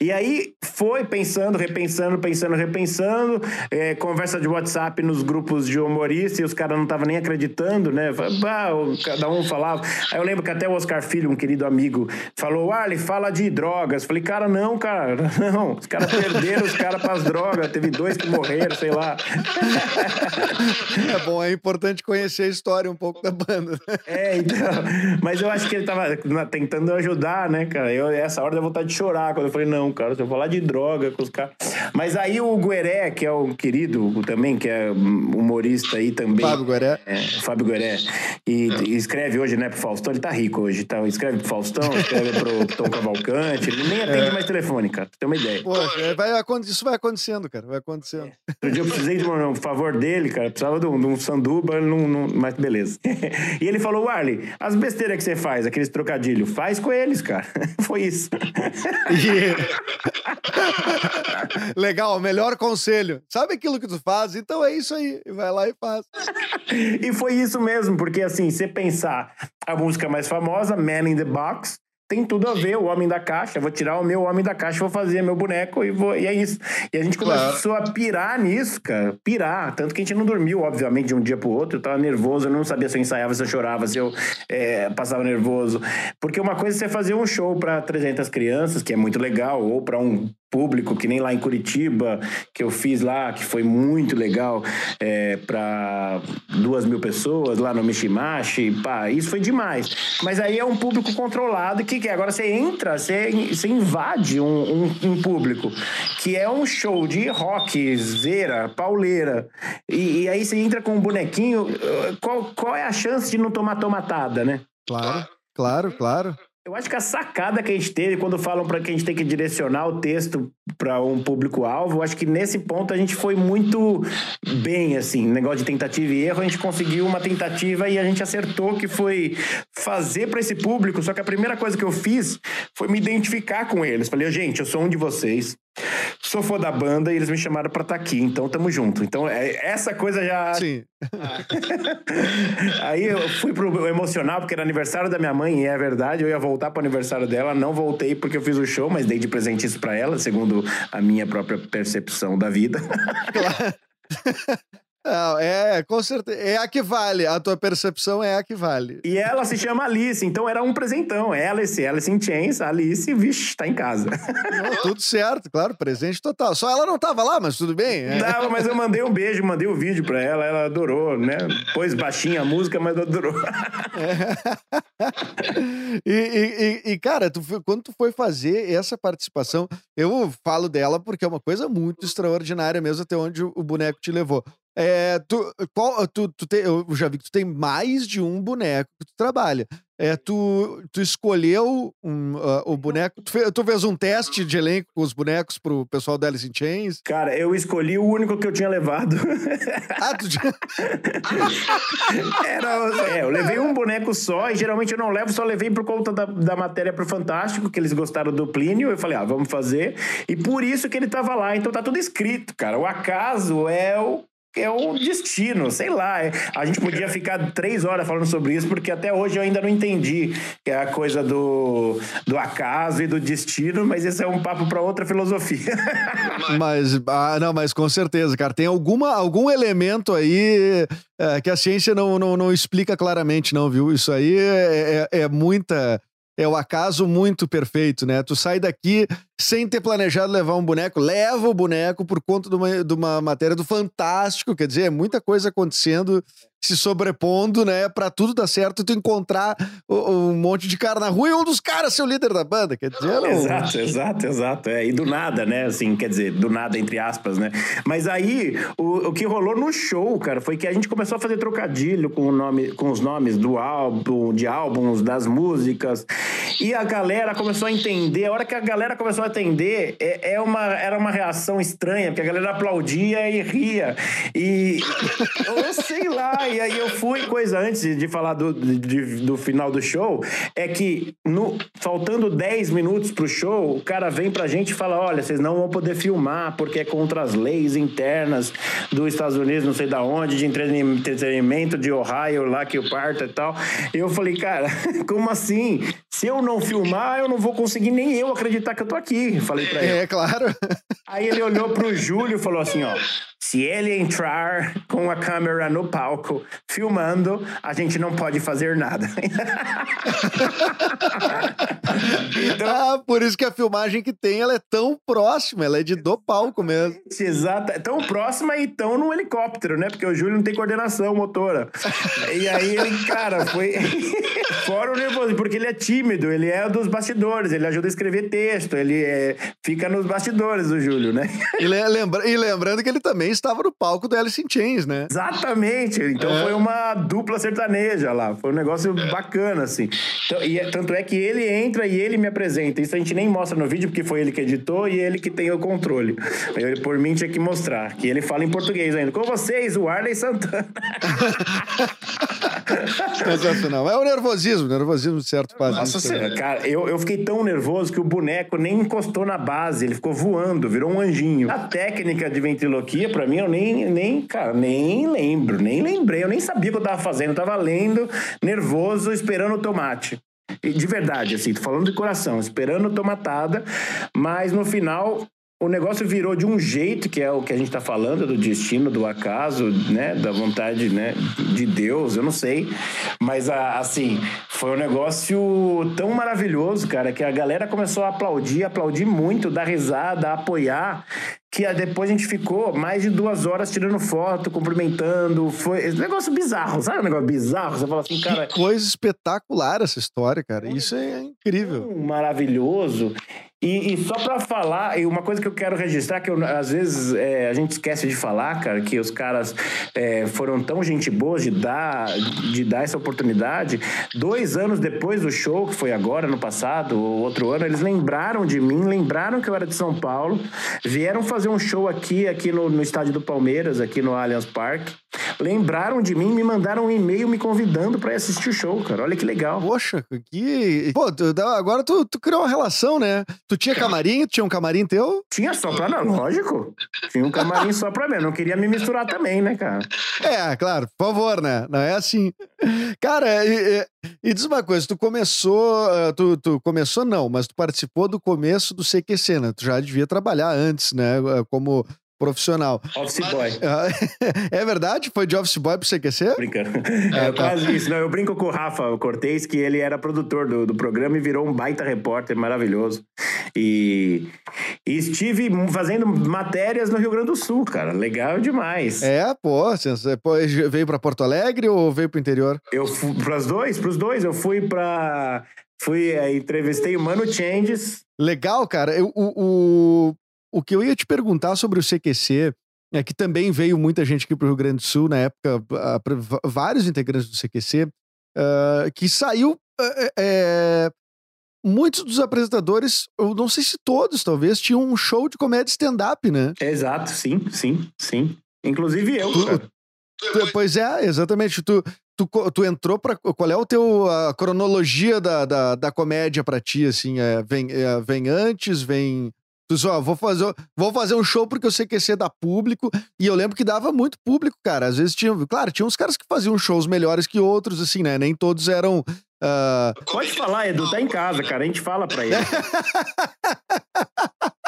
E aí foi pensando, repensando, pensando, repensando, é, conversa de WhatsApp nos grupos de humoristas e os caras não estavam nem acreditando, né? Bah, cada um falava. Aí eu lembro que até o Oscar Filho, um querido amigo, falou: Arley, fala de drogas. Falei, cara, não, cara, não. Os caras perderam os caras para as drogas. Teve dois que morreram, sei lá. É bom, é importante conhecer a história um pouco da banda. É, então. Mas eu acho que ele tava tentando ajudar, né, cara? Eu, essa hora deu vontade de chorar quando eu falei, não, cara, se eu falar de droga com os caras. Mas aí o Gueré, que é o querido também, que é humorista aí também. Fábio Gueré. É, Fábio Gueré. E, e, escreve hoje, né, pro Faustão. Ele tá rico hoje, tá? Escreve pro Faustão, escreve pro Tom Cavalcante. Ele nem atende é. mais telefone, cara. Pra ter uma ideia. Poxa, é, vai, isso vai acontecendo, cara. Vai acontecendo. É. Outro dia eu precisei de um, um favor dele, cara. Precisava de um, de um sanduba, não, não, mas beleza. e ele falou, Arley, as besteiras que você faz, aqueles trocadilhos, faz com eles, cara. Foi isso. Legal, melhor conselho. Sabe aquilo que tu faz? Então é isso aí. Vai lá e faz. e foi isso mesmo, porque assim, você pensar a música mais famosa, Man in the Box, tem tudo a ver, o homem da caixa. Vou tirar o meu homem da caixa, vou fazer meu boneco e, vou, e é isso. E a gente começou claro. a pirar nisso, cara. Pirar. Tanto que a gente não dormiu, obviamente, de um dia pro outro. Eu tava nervoso, eu não sabia se eu ensaiava, se eu chorava, se eu é, passava nervoso. Porque uma coisa é você fazer um show para 300 crianças, que é muito legal, ou para um público, que nem lá em Curitiba, que eu fiz lá, que foi muito legal, é, para duas mil pessoas lá no Mishimashi, pá, isso foi demais. Mas aí é um público controlado, que, que é? agora você entra, você, você invade um, um, um, público, que é um show de rock, zera, pauleira, e, e aí você entra com um bonequinho, qual, qual é a chance de não tomar tomatada, né? Claro, claro, claro. Eu acho que a sacada que a gente teve quando falam para que a gente tem que direcionar o texto para um público-alvo, acho que nesse ponto a gente foi muito bem, assim, negócio de tentativa e erro, a gente conseguiu uma tentativa e a gente acertou que foi fazer para esse público. Só que a primeira coisa que eu fiz foi me identificar com eles. Falei, gente, eu sou um de vocês, sou fã da banda e eles me chamaram para estar tá aqui, então tamo junto. Então, é, essa coisa já. Sim. Aí eu fui pro emocional, porque era aniversário da minha mãe, e é verdade, eu ia voltar pro aniversário dela, não voltei porque eu fiz o show, mas dei de presente isso pra ela, segundo a minha própria percepção da vida. Claro. Não, é, com certeza. É a que vale. A tua percepção é a que vale. E ela se chama Alice, então era um presentão. Alice, Alice in Chains, Alice, vixe, tá em casa. Não, tudo certo, claro, presente total. Só ela não tava lá, mas tudo bem. É. Não, mas eu mandei um beijo, mandei o um vídeo pra ela, ela adorou, né? Pôs baixinha a música, mas adorou. É. E, e, e, cara, tu, quando tu foi fazer essa participação, eu falo dela porque é uma coisa muito extraordinária mesmo, até onde o boneco te levou. É, tu, qual, tu, tu tem, eu já vi que tu tem mais de um boneco que tu trabalha. É, tu, tu escolheu um, uh, o boneco. Tu fez, tu fez, um teste de elenco com os bonecos pro pessoal da Alice in Chains? Cara, eu escolhi o único que eu tinha levado. Ah, tu tinha... Era, é, eu levei um boneco só e geralmente eu não levo, só levei por conta da, da matéria pro Fantástico, que eles gostaram do Plínio. Eu falei, ah, vamos fazer. E por isso que ele tava lá. Então tá tudo escrito, cara. O acaso é o é o destino, sei lá. A gente podia ficar três horas falando sobre isso, porque até hoje eu ainda não entendi que é a coisa do, do acaso e do destino, mas esse é um papo para outra filosofia. mas, ah, não, mas com certeza, cara, tem alguma, algum elemento aí é, que a ciência não, não, não explica claramente, não, viu? Isso aí é, é, é muita é o acaso muito perfeito, né? Tu sai daqui sem ter planejado levar um boneco, leva o boneco por conta de uma, de uma matéria do Fantástico, quer dizer, é muita coisa acontecendo se sobrepondo, né, para tudo dar certo, tu encontrar um monte de cara na rua e um dos caras ser o líder da banda, quer dizer, não... Exato, exato, exato, é, e do nada, né, assim, quer dizer, do nada, entre aspas, né, mas aí, o, o que rolou no show, cara, foi que a gente começou a fazer trocadilho com, o nome, com os nomes do álbum, de álbuns, das músicas, e a galera começou a entender, a hora que a galera começou a entender, é, é uma, era uma reação estranha, porque a galera aplaudia e ria, e eu sei lá, e aí eu fui, coisa antes de falar do, de, do final do show, é que no, faltando 10 minutos pro show, o cara vem pra gente e fala: olha, vocês não vão poder filmar porque é contra as leis internas dos Estados Unidos, não sei da onde, de entretenimento de Ohio, lá que o parto e tal. Eu falei, cara, como assim? Se eu não filmar, eu não vou conseguir nem eu acreditar que eu tô aqui. Falei pra ele. É, claro. Aí ele olhou pro Júlio e falou assim, ó, se ele entrar com a câmera no palco filmando, a gente não pode fazer nada. então, ah, por isso que a filmagem que tem, ela é tão próxima, ela é de do palco mesmo. Exato, tão próxima e tão no helicóptero, né? Porque o Júlio não tem coordenação motora. e aí ele, cara, foi fora o nervoso, porque ele é tímido, ele é dos bastidores, ele ajuda a escrever texto, ele é... fica nos bastidores, o Júlio, né? e, lembra... e lembrando que ele também estava no palco do Alice in Chains, né? Exatamente. Então é. foi uma dupla sertaneja lá. Foi um negócio é. bacana, assim. Então, e é, tanto é que ele entra e ele me apresenta. Isso a gente nem mostra no vídeo, porque foi ele que editou e ele que tem o controle. Eu, por mim, tinha que mostrar. Que ele fala em português ainda. Com vocês, o Arley Santana. Sensacional. É o nervosismo, nervosismo certo faz Nossa senhora, cara, eu, eu fiquei tão nervoso que o boneco nem encostou na base, ele ficou voando, virou um anjinho. A técnica de ventriloquia, pra mim, eu nem, nem, cara, nem lembro, nem lembrei, eu nem sabia o que eu tava fazendo, eu tava lendo, nervoso, esperando o tomate. De verdade, assim, tô falando de coração, esperando tomatada, mas no final o negócio virou de um jeito que é o que a gente está falando do destino, do acaso, né, da vontade, né, de Deus, eu não sei, mas assim foi um negócio tão maravilhoso, cara, que a galera começou a aplaudir, aplaudir muito, dar risada, apoiar que depois a gente ficou mais de duas horas tirando foto, cumprimentando. Foi esse negócio bizarro, sabe um negócio bizarro? Você fala assim, cara. Que coisa espetacular essa história, cara. Isso é incrível. Maravilhoso. E, e, só para falar, e uma coisa que eu quero registrar, que eu, às vezes é, a gente esquece de falar, cara, que os caras é, foram tão gente boas de dar, de dar essa oportunidade. Dois anos depois do show, que foi agora, no passado, ou outro ano, eles lembraram de mim, lembraram que eu era de São Paulo, vieram fazer um show aqui, aqui no, no estádio do Palmeiras, aqui no Allianz Parque. Lembraram de mim, me mandaram um e-mail me convidando para assistir o show, cara. Olha que legal. Poxa, que. Pô, agora tu, tu criou uma relação, né? Tu tinha camarim? Tinha um camarim teu? Tinha só pra não, lógico. Tinha um camarim só pra mim. Eu não queria me misturar também, né, cara? É, claro, por favor, né? Não é assim. Cara, e, e, diz uma coisa, tu começou. Eh, tu, tu começou, não, mas tu participou do começo do CQC, né? Tu já devia trabalhar antes, né? Eh, como profissional. Office boy. É verdade? Foi de office boy pro CQC? Brincando. É, é quase isso. Não, eu brinco com o Rafa Cortez, que ele era produtor do, do programa e virou um baita repórter maravilhoso. E, e estive fazendo matérias no Rio Grande do Sul, cara. Legal demais. É, pô. Você veio para Porto Alegre ou veio pro interior? Eu fui pros dois, pros dois. Eu fui para Fui, aí, entrevistei o Mano Changes. Legal, cara. Eu, o, o que eu ia te perguntar sobre o CQC é que também veio muita gente aqui para o Rio Grande do Sul na época, vários integrantes do CQC, uh, que saiu. Uh, é, muitos dos apresentadores, eu não sei se todos, talvez, tinham um show de comédia stand-up, né? Exato, sim, sim, sim. Inclusive eu. Tu, tu, pois é, exatamente. Tu, tu, tu entrou para qual é o teu a cronologia da, da, da comédia para ti assim é, vem é, vem antes vem Só, vou fazer, vou fazer um show porque eu sei que ia ser da público. E eu lembro que dava muito público, cara. Às vezes tinha. Claro, tinha uns caras que faziam shows melhores que outros, assim, né? Nem todos eram. Uh... Pode falar, Edu, tá em casa, cara. A gente fala pra ele.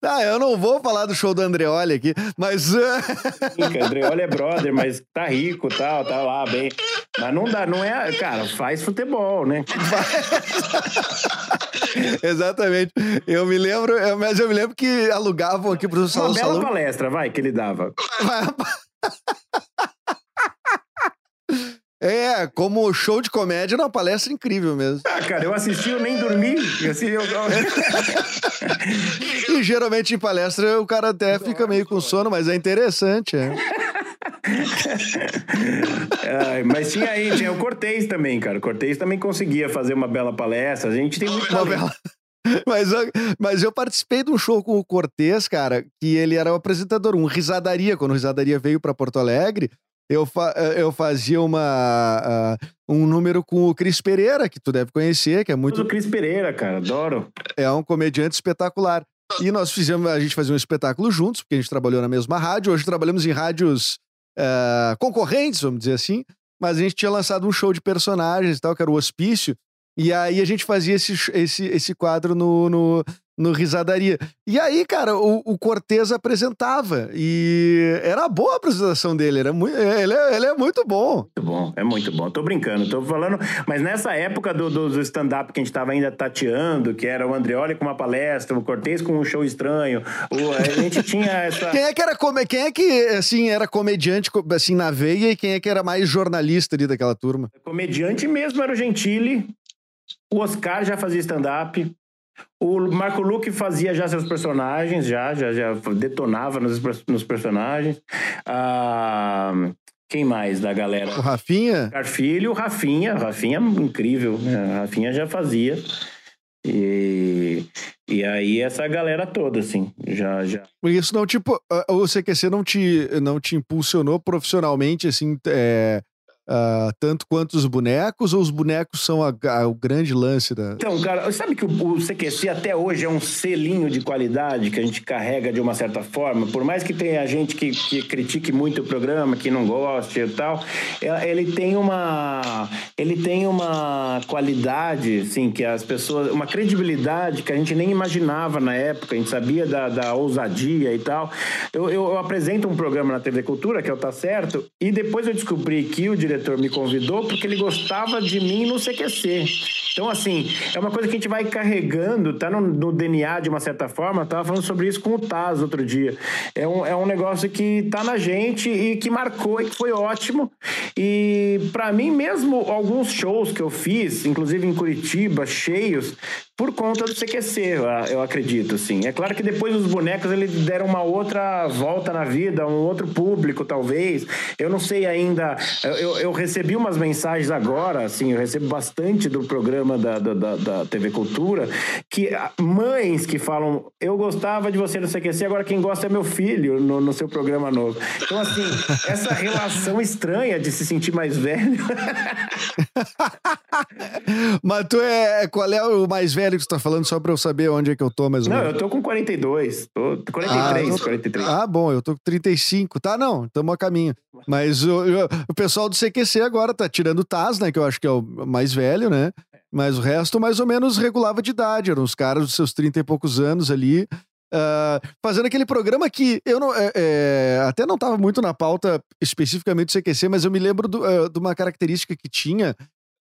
tá, eu não vou falar do show do Andreoli aqui, mas. Andreoli é brother, mas tá rico tal, tá lá bem. Mas não dá, não é. Cara, faz futebol, né? Exatamente. Eu me lembro, mas eu me lembro que alugavam aqui pro salão. Uma bela salão. palestra, vai, que ele dava. É, como show de comédia, uma palestra incrível mesmo. Ah, cara, eu assisti, eu nem dormi. Assim, eu... e geralmente em palestra o cara até fica meio com sono, mas é interessante, é. mas tinha aí, tinha o Cortez também, cara. O Cortez também conseguia fazer uma bela palestra. A gente tem muito. Uma bela... Mas eu, mas eu participei de um show com o Cortez, cara, que ele era o apresentador, um Risadaria. Quando o Risadaria veio para Porto Alegre, eu, fa eu fazia uma, uh, um número com o Cris Pereira, que tu deve conhecer, que é muito. O Cris Pereira, cara, adoro. É um comediante espetacular. E nós fizemos, a gente fazia um espetáculo juntos, porque a gente trabalhou na mesma rádio. Hoje trabalhamos em rádios uh, concorrentes, vamos dizer assim, mas a gente tinha lançado um show de personagens e tal, que era o Hospício. E aí a gente fazia esse, esse, esse quadro no, no, no Risadaria. E aí, cara, o, o Cortez apresentava. E era boa a apresentação dele. Era muito, ele, é, ele é muito bom. Muito bom, é muito bom. Tô brincando, tô falando. Mas nessa época do, do, do stand-up que a gente tava ainda tateando, que era o Andreoli com uma palestra, o Cortez com um show estranho, o, a gente tinha essa. Quem é que era come... Quem é que assim, era comediante assim, na veia e quem é que era mais jornalista ali daquela turma? Comediante mesmo era o Gentili. O Oscar já fazia stand-up. O Marco Luque fazia já seus personagens, já, já, já detonava nos, nos personagens. Ah, quem mais da galera? O Rafinha? Carfilho, Rafinha. Rafinha, incrível. Né? Rafinha já fazia. E, e aí essa galera toda, assim, já, já. Isso não, tipo, o CQC não te, não te impulsionou profissionalmente, assim, é, Uh, tanto quanto os bonecos, ou os bonecos são a, a, o grande lance da. Então, cara, sabe que o, o, CQC até hoje é um selinho de qualidade que a gente carrega de uma certa forma, por mais que tenha gente que, que critique muito o programa, que não goste e tal, é, ele tem uma. Ele tem uma qualidade, assim, que as pessoas. uma credibilidade que a gente nem imaginava na época, a gente sabia da, da ousadia e tal. Eu, eu, eu apresento um programa na TV Cultura, que é o Tá Certo, e depois eu descobri que o diretor diretor me convidou porque ele gostava de mim no CQC. Então, assim, é uma coisa que a gente vai carregando, tá no, no DNA de uma certa forma. Eu tava falando sobre isso com o Taz outro dia. É um, é um negócio que tá na gente e que marcou e que foi ótimo. E para mim, mesmo alguns shows que eu fiz, inclusive em Curitiba, cheios, por conta do CQC, eu acredito, assim. É claro que depois os bonecos eles deram uma outra volta na vida, um outro público, talvez. Eu não sei ainda. Eu, eu recebi umas mensagens agora, assim, eu recebo bastante do programa da, da, da, TV Cultura, que mães que falam, eu gostava de você no CQC, agora quem gosta é meu filho no, no seu programa novo. Então, assim, essa relação estranha de se sentir mais velho. Mas tu é. Qual é o mais velho? Velho que você tá falando só pra eu saber onde é que eu tô mais ou menos? Não, eu tô com 42. Tô 43, ah, tô... 43. Ah, bom, eu tô com 35. Tá, não, tamo a caminho. Mas o, o pessoal do CQC agora tá tirando o Taz, né? Que eu acho que é o mais velho, né? Mas o resto mais ou menos regulava de idade. Eram os caras dos seus 30 e poucos anos ali. Uh, fazendo aquele programa que eu não, é, é, até não estava muito na pauta especificamente do CQC, mas eu me lembro do, uh, de uma característica que tinha.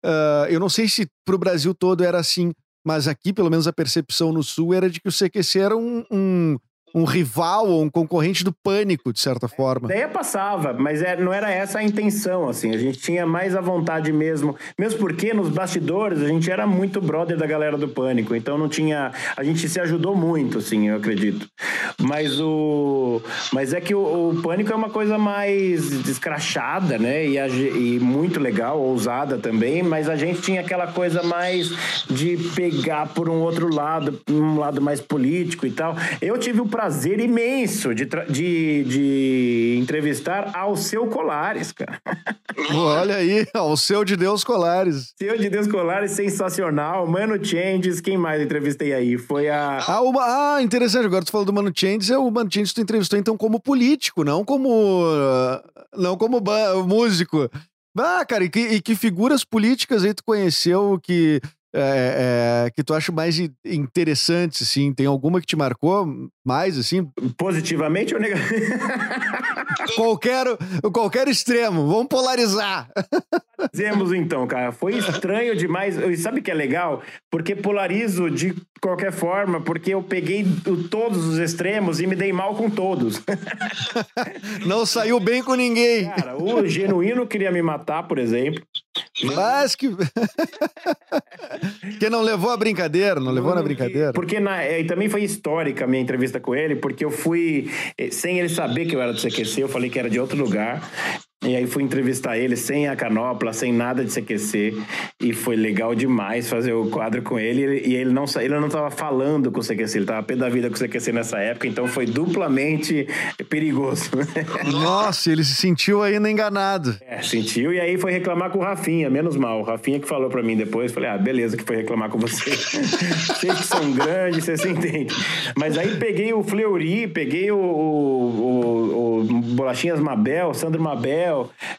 Uh, eu não sei se para o Brasil todo era assim, mas aqui, pelo menos, a percepção no Sul era de que o CQC era um, um, um rival ou um concorrente do pânico, de certa forma. A ideia passava, mas é, não era essa a intenção, assim. A gente tinha mais a vontade mesmo. Mesmo porque nos bastidores a gente era muito brother da galera do pânico. Então não tinha. A gente se ajudou muito, assim, eu acredito. Mas o. Mas é que o, o pânico é uma coisa mais descrachada, né? E, a, e muito legal, ousada também. Mas a gente tinha aquela coisa mais de pegar por um outro lado, um lado mais político e tal. Eu tive o prazer prazer imenso de, de, de entrevistar ao seu Colares, cara. Olha aí, ao seu de Deus Colares. Seu de Deus Colares, sensacional. Mano Changes, quem mais entrevistei aí? Foi a. Ah, uma... ah interessante. Agora tu falou do Mano Changes, é o Mano Changes tu entrevistou então como político, não como. Não como músico. Ah, cara, e que, e que figuras políticas aí tu conheceu que é, é, que tu acha mais interessante, assim? Tem alguma que te marcou mais, assim? Positivamente ou negativamente? qualquer, qualquer extremo, vamos polarizar. Fizemos então, cara. Foi estranho demais. Sabe o que é legal? Porque polarizo de qualquer forma, porque eu peguei todos os extremos e me dei mal com todos. Não saiu bem com ninguém. Cara, o genuíno queria me matar, por exemplo. Mas que. que não levou a brincadeira, não levou na brincadeira. Porque na, e também foi histórica a minha entrevista com ele, porque eu fui, eh, sem ele saber que eu era do CQC, eu falei que era de outro lugar. E aí fui entrevistar ele sem a canopla, sem nada de CQC. E foi legal demais fazer o quadro com ele. E ele não ele não estava falando com o CQC, ele estava pé da vida com o CQC nessa época, então foi duplamente perigoso. Nossa, ele se sentiu ainda enganado. É, sentiu e aí foi reclamar com o Rafinha, menos mal. O Rafinha que falou para mim depois, falei, ah, beleza que foi reclamar com você. Vocês que são grandes, você se entende. Mas aí peguei o Fleury, peguei o, o, o, Bolachinhas Mabel, Sandro Mabel,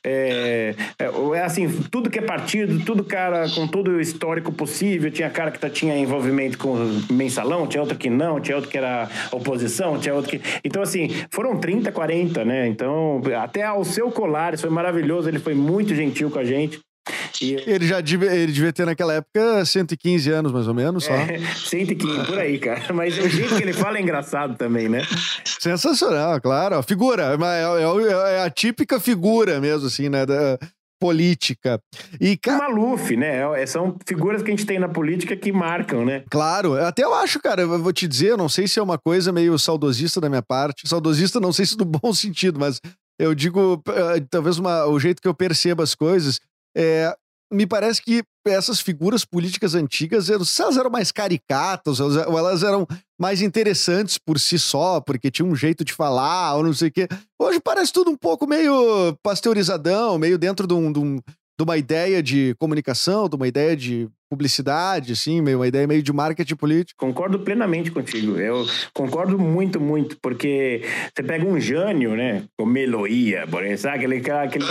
é, é, é, assim, tudo que é partido, tudo cara com todo o histórico possível. Tinha cara que tá, tinha envolvimento com mensalão, tinha outro que não, tinha outro que era oposição, tinha outro que. Então, assim, foram 30, 40, né? Então, até ao seu Colares foi maravilhoso, ele foi muito gentil com a gente. Ele já devia, ele devia ter naquela época 115 anos, mais ou menos, só. É, 115, por aí, cara. Mas o jeito que ele fala é engraçado também, né? Sensacional, claro. Figura, é, é, é a típica figura mesmo, assim, né? Da, política. E ca... Maluf, né? É, são figuras que a gente tem na política que marcam, né? Claro, até eu acho, cara, eu vou te dizer, não sei se é uma coisa meio saudosista da minha parte. Saudosista, não sei se no bom sentido, mas eu digo, eh, talvez uma, o jeito que eu percebo as coisas. É, me parece que essas figuras políticas antigas, elas eram mais caricatas, ou elas eram mais interessantes por si só, porque tinha um jeito de falar, ou não sei o quê. Hoje parece tudo um pouco meio pasteurizadão, meio dentro de, um, de, um, de uma ideia de comunicação, de uma ideia de publicidade, assim, meio, uma ideia meio de marketing político. Concordo plenamente contigo. Eu concordo muito, muito, porque você pega um Jânio, né? O Meloia, por exemplo, sabe? Aquele, aquele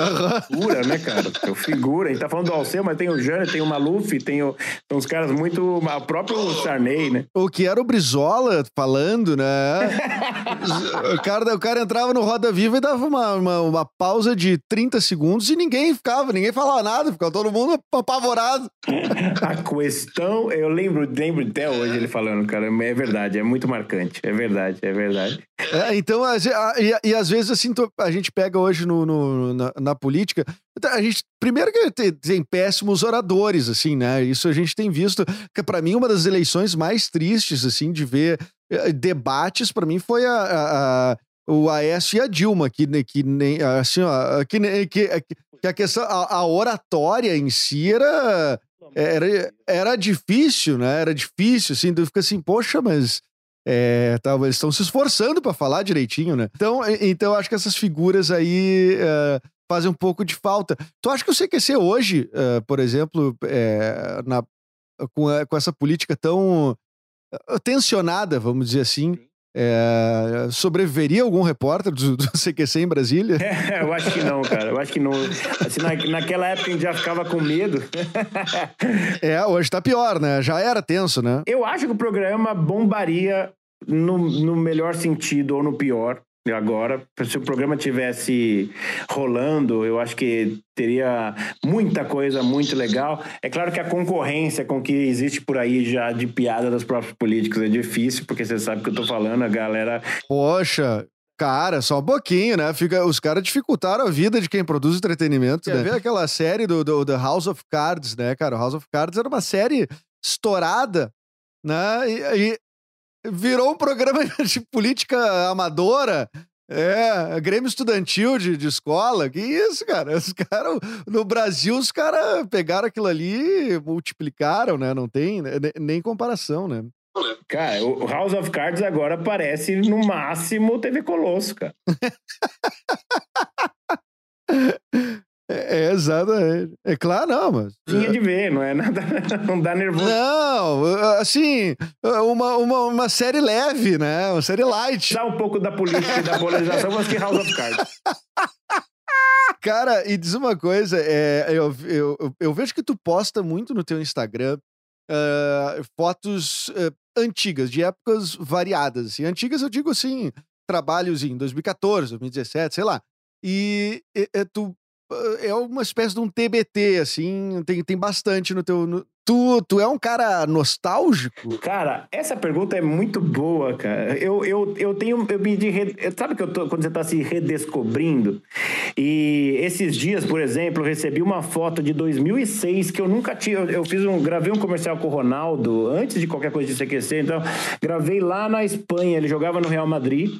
figura, né, cara? O figura. A gente tá falando do Alceu, mas tem o Jânio, tem o Maluf, tem, o, tem uns caras muito. O próprio Sarney, né? O que era o Brizola falando, né? o, cara, o cara entrava no Roda Viva e dava uma, uma, uma pausa de 30 segundos e ninguém ficava, ninguém falava nada, ficava todo mundo apavorado. A questão, eu lembro, lembro até hoje ele falando, cara, é verdade, é muito marcante, é verdade, é verdade. É, então, a, a, e, e, às vezes, assim, a gente pega hoje no, no na, na, política, a gente, primeiro que tem, tem, péssimos oradores, assim, né? Isso a gente tem visto, que para mim uma das eleições mais tristes, assim, de ver eh, debates, para mim foi a, a, o Aécio e a Dilma, que, que nem, assim, ó, que, que, que a questão, a, a oratória em si era era, era difícil, né? Era difícil, assim, tu fica assim, poxa, mas é, tá, eles estão se esforçando para falar direitinho, né? Então, então acho que essas figuras aí uh, fazem um pouco de falta. Tu acha que o CQC hoje, uh, por exemplo, é, na, com, com essa política tão tensionada, vamos dizer assim, é, sobreviveria algum repórter do, do, CQC em Brasília? É, eu acho que não, cara. Eu acho que não. Assim, na, naquela época a gente já ficava com medo. é, hoje tá pior, né? Já era tenso, né? Eu acho que o programa bombaria no, no melhor sentido ou no pior agora. Se o programa tivesse rolando, eu acho que teria muita coisa muito legal. É claro que a concorrência com que existe por aí já de piada dos próprios políticos é difícil, porque você sabe o que eu tô falando, a galera. Poxa, Cara, só um pouquinho, né? Fica, os caras dificultaram a vida de quem produz entretenimento. Quer né? ver aquela série do, do, do, House of Cards, né, cara? O House of Cards era uma série estourada, né? E, e virou um programa de política amadora. É, Grêmio Estudantil de, de escola. Que isso, cara? Os caras, no Brasil, os caras pegaram aquilo ali multiplicaram, né? Não tem né? nem comparação, né? Cara, o House of Cards agora parece no máximo TV Colosso, cara. É, é, exatamente. É claro, não, mas. Tinha de ver, não é nada. Não dá nervoso. Não, assim, uma, uma, uma série leve, né? Uma série light. Dá um pouco da política e da polarização, mas que House of Cards. Cara, e diz uma coisa, é, eu, eu, eu vejo que tu posta muito no teu Instagram uh, fotos uh, antigas, de épocas variadas. Assim. Antigas eu digo assim, trabalhos em 2014, 2017, sei lá. E, e, e tu é uma espécie de um TBT, assim, tem, tem bastante no teu. No... Tu, tu é um cara nostálgico? Cara, essa pergunta é muito boa, cara. Eu, eu, eu tenho. Eu me de, sabe que eu tô, quando você tá se redescobrindo? E esses dias, por exemplo, eu recebi uma foto de 2006 que eu nunca tinha. Eu, fiz um. Gravei um comercial com o Ronaldo antes de qualquer coisa de CQC, então gravei lá na Espanha. Ele jogava no Real Madrid.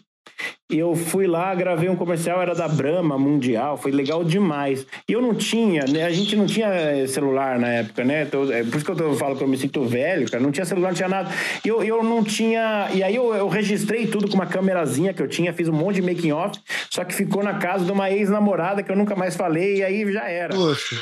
E eu fui lá, gravei um comercial, era da Brahma Mundial, foi legal demais. E eu não tinha, né? A gente não tinha eh, celular na época, né? Então, é por isso que eu, tô, eu falo que eu me sinto velho, cara. Não tinha celular, não tinha nada. E eu, eu não tinha. E aí eu, eu registrei tudo com uma câmerazinha que eu tinha, fiz um monte de making off, só que ficou na casa de uma ex-namorada que eu nunca mais falei, e aí já era. Poxa.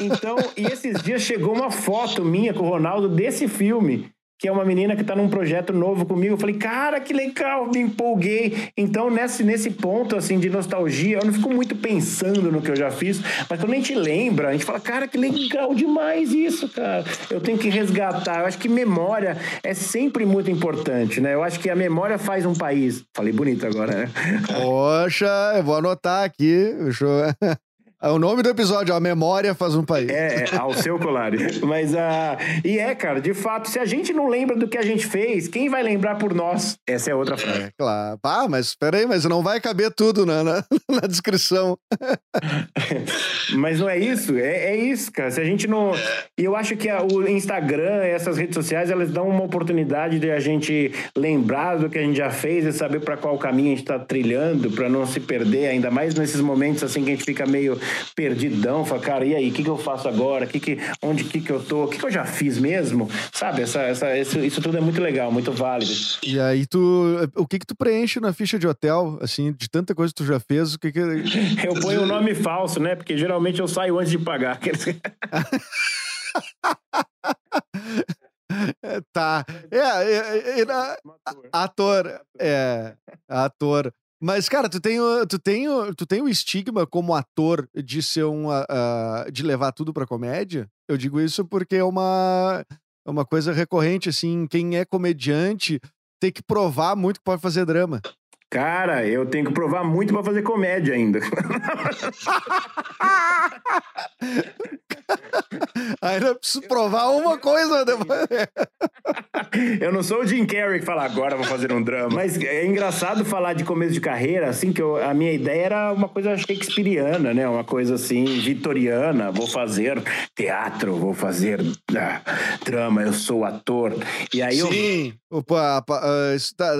Então, e esses dias chegou uma foto minha com o Ronaldo desse filme. Que é uma menina que está num projeto novo comigo. Eu falei, cara, que legal, me empolguei. Então, nesse, nesse ponto, assim, de nostalgia, eu não fico muito pensando no que eu já fiz, mas quando a gente lembra, a gente fala, cara, que legal demais isso, cara. Eu tenho que resgatar. Eu acho que memória é sempre muito importante, né? Eu acho que a memória faz um país. Falei bonito agora, né? Poxa, eu vou anotar aqui. Deixa eu... É o nome do episódio, a memória faz um país. É, é ao seu Colari. Mas, uh, e é, cara, de fato, se a gente não lembra do que a gente fez, quem vai lembrar por nós? Essa é outra frase. É, claro. Ah, mas peraí, mas não vai caber tudo na, na, na descrição. mas não é isso? É, é, isso, cara. Se a gente não. E eu acho que a, o Instagram, essas redes sociais, elas dão uma oportunidade de a gente lembrar do que a gente já fez e saber para qual caminho a gente está trilhando, para não se perder, ainda mais nesses momentos assim que a gente fica meio perdidão, fala, cara, e aí, o que, que eu faço agora? Que que, onde que, que eu tô? O que, que eu já fiz mesmo? Sabe, essa, essa, isso, isso tudo é muito legal, muito válido. E aí, tu, o que que tu preenche na ficha de hotel, assim, de tanta coisa que tu já fez, o que que... eu ponho um nome falso, né? Porque geralmente eu saio antes de pagar. tá. É, é, é, é ator. É, ator. Mas, cara, tu tem, tu tem, tu tem o estigma como ator de ser um. Uh, de levar tudo pra comédia? Eu digo isso porque é uma, é uma coisa recorrente, assim. Quem é comediante tem que provar muito que pode fazer drama. Cara, eu tenho que provar muito para fazer comédia ainda. ainda preciso provar uma coisa. Depois. eu não sou o Jim Carrey que fala agora vou fazer um drama. Mas é engraçado falar de começo de carreira, assim, que eu, a minha ideia era uma coisa shakespeariana, né? Uma coisa assim, vitoriana. Vou fazer teatro, vou fazer ah, drama, eu sou ator. E aí Sim. eu. Opa, uh, tá,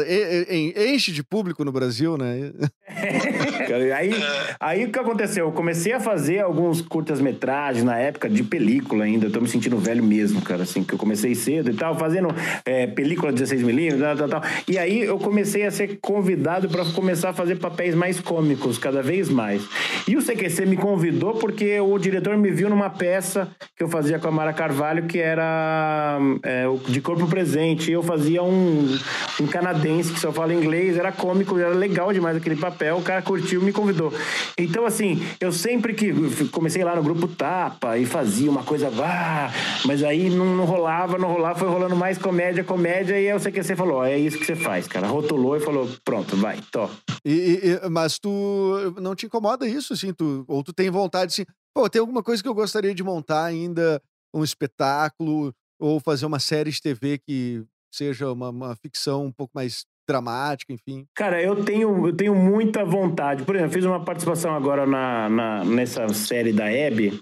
enche de público no Brasil, né? aí, aí o que aconteceu? Eu comecei a fazer alguns curtas-metragens na época de película ainda. Eu tô me sentindo velho mesmo, cara, assim, que eu comecei cedo e tal, fazendo é, película 16mm, tal, tal, tal. E aí eu comecei a ser convidado para começar a fazer papéis mais cômicos, cada vez mais. E o CQC me convidou porque o diretor me viu numa peça que eu fazia com a Mara Carvalho, que era é, de corpo presente. E eu fazia um, um canadense que só fala inglês, era cômico, era legal demais aquele papel, o cara curtiu me convidou. Então, assim, eu sempre que comecei lá no grupo Tapa e fazia uma coisa, vá, mas aí não, não rolava, não rolava, foi rolando mais comédia, comédia, e aí o CQC falou: ó, é isso que você faz, cara. Rotulou e falou: pronto, vai, to. E, e, mas tu não te incomoda isso, assim, tu, ou tu tem vontade, assim, pô, tem alguma coisa que eu gostaria de montar ainda, um espetáculo, ou fazer uma série de TV que seja uma, uma ficção um pouco mais dramática, enfim? Cara, eu tenho, eu tenho muita vontade. Por exemplo, fiz uma participação agora na, na nessa série da Hebe,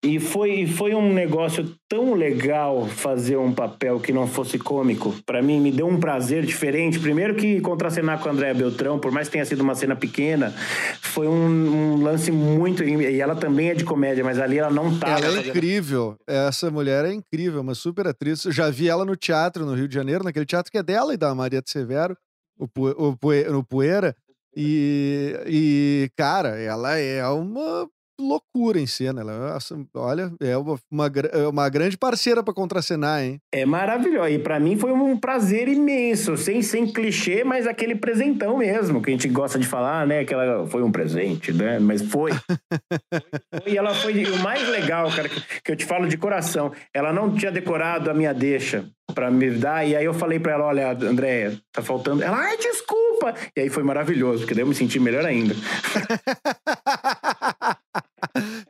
e foi, foi um negócio tão legal fazer um papel que não fosse cômico. Para mim, me deu um prazer diferente. Primeiro que contracenar com a Andréa Beltrão, por mais que tenha sido uma cena pequena, foi um, um, lance muito... E ela também é de comédia, mas ali ela não tá. Ela é fazendo... incrível. Essa mulher é incrível, uma super atriz. Eu já vi ela no teatro, no Rio de Janeiro, naquele teatro que é dela e da Maria de Severo, o, o, o, no Poeira. E, e, cara, ela é uma loucura em cena. Ela, olha, é uma, uma, é uma grande parceira para contracenar, hein? É maravilhoso. E para mim foi um prazer imenso, sem, sem clichê, mas aquele presentão mesmo, que a gente gosta de falar, né? Que ela foi um presente, né? Mas foi. foi e ela foi o mais legal, cara, que, que eu te falo de coração. Ela não tinha decorado a minha deixa para me dar, e aí eu falei para ela: olha, Andréia, tá faltando. Ela, ai, desculpa! E aí foi maravilhoso, porque daí eu me senti melhor ainda.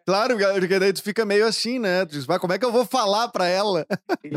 Claro, porque daí tu fica meio assim, né? Tu diz, mas como é que eu vou falar pra ela?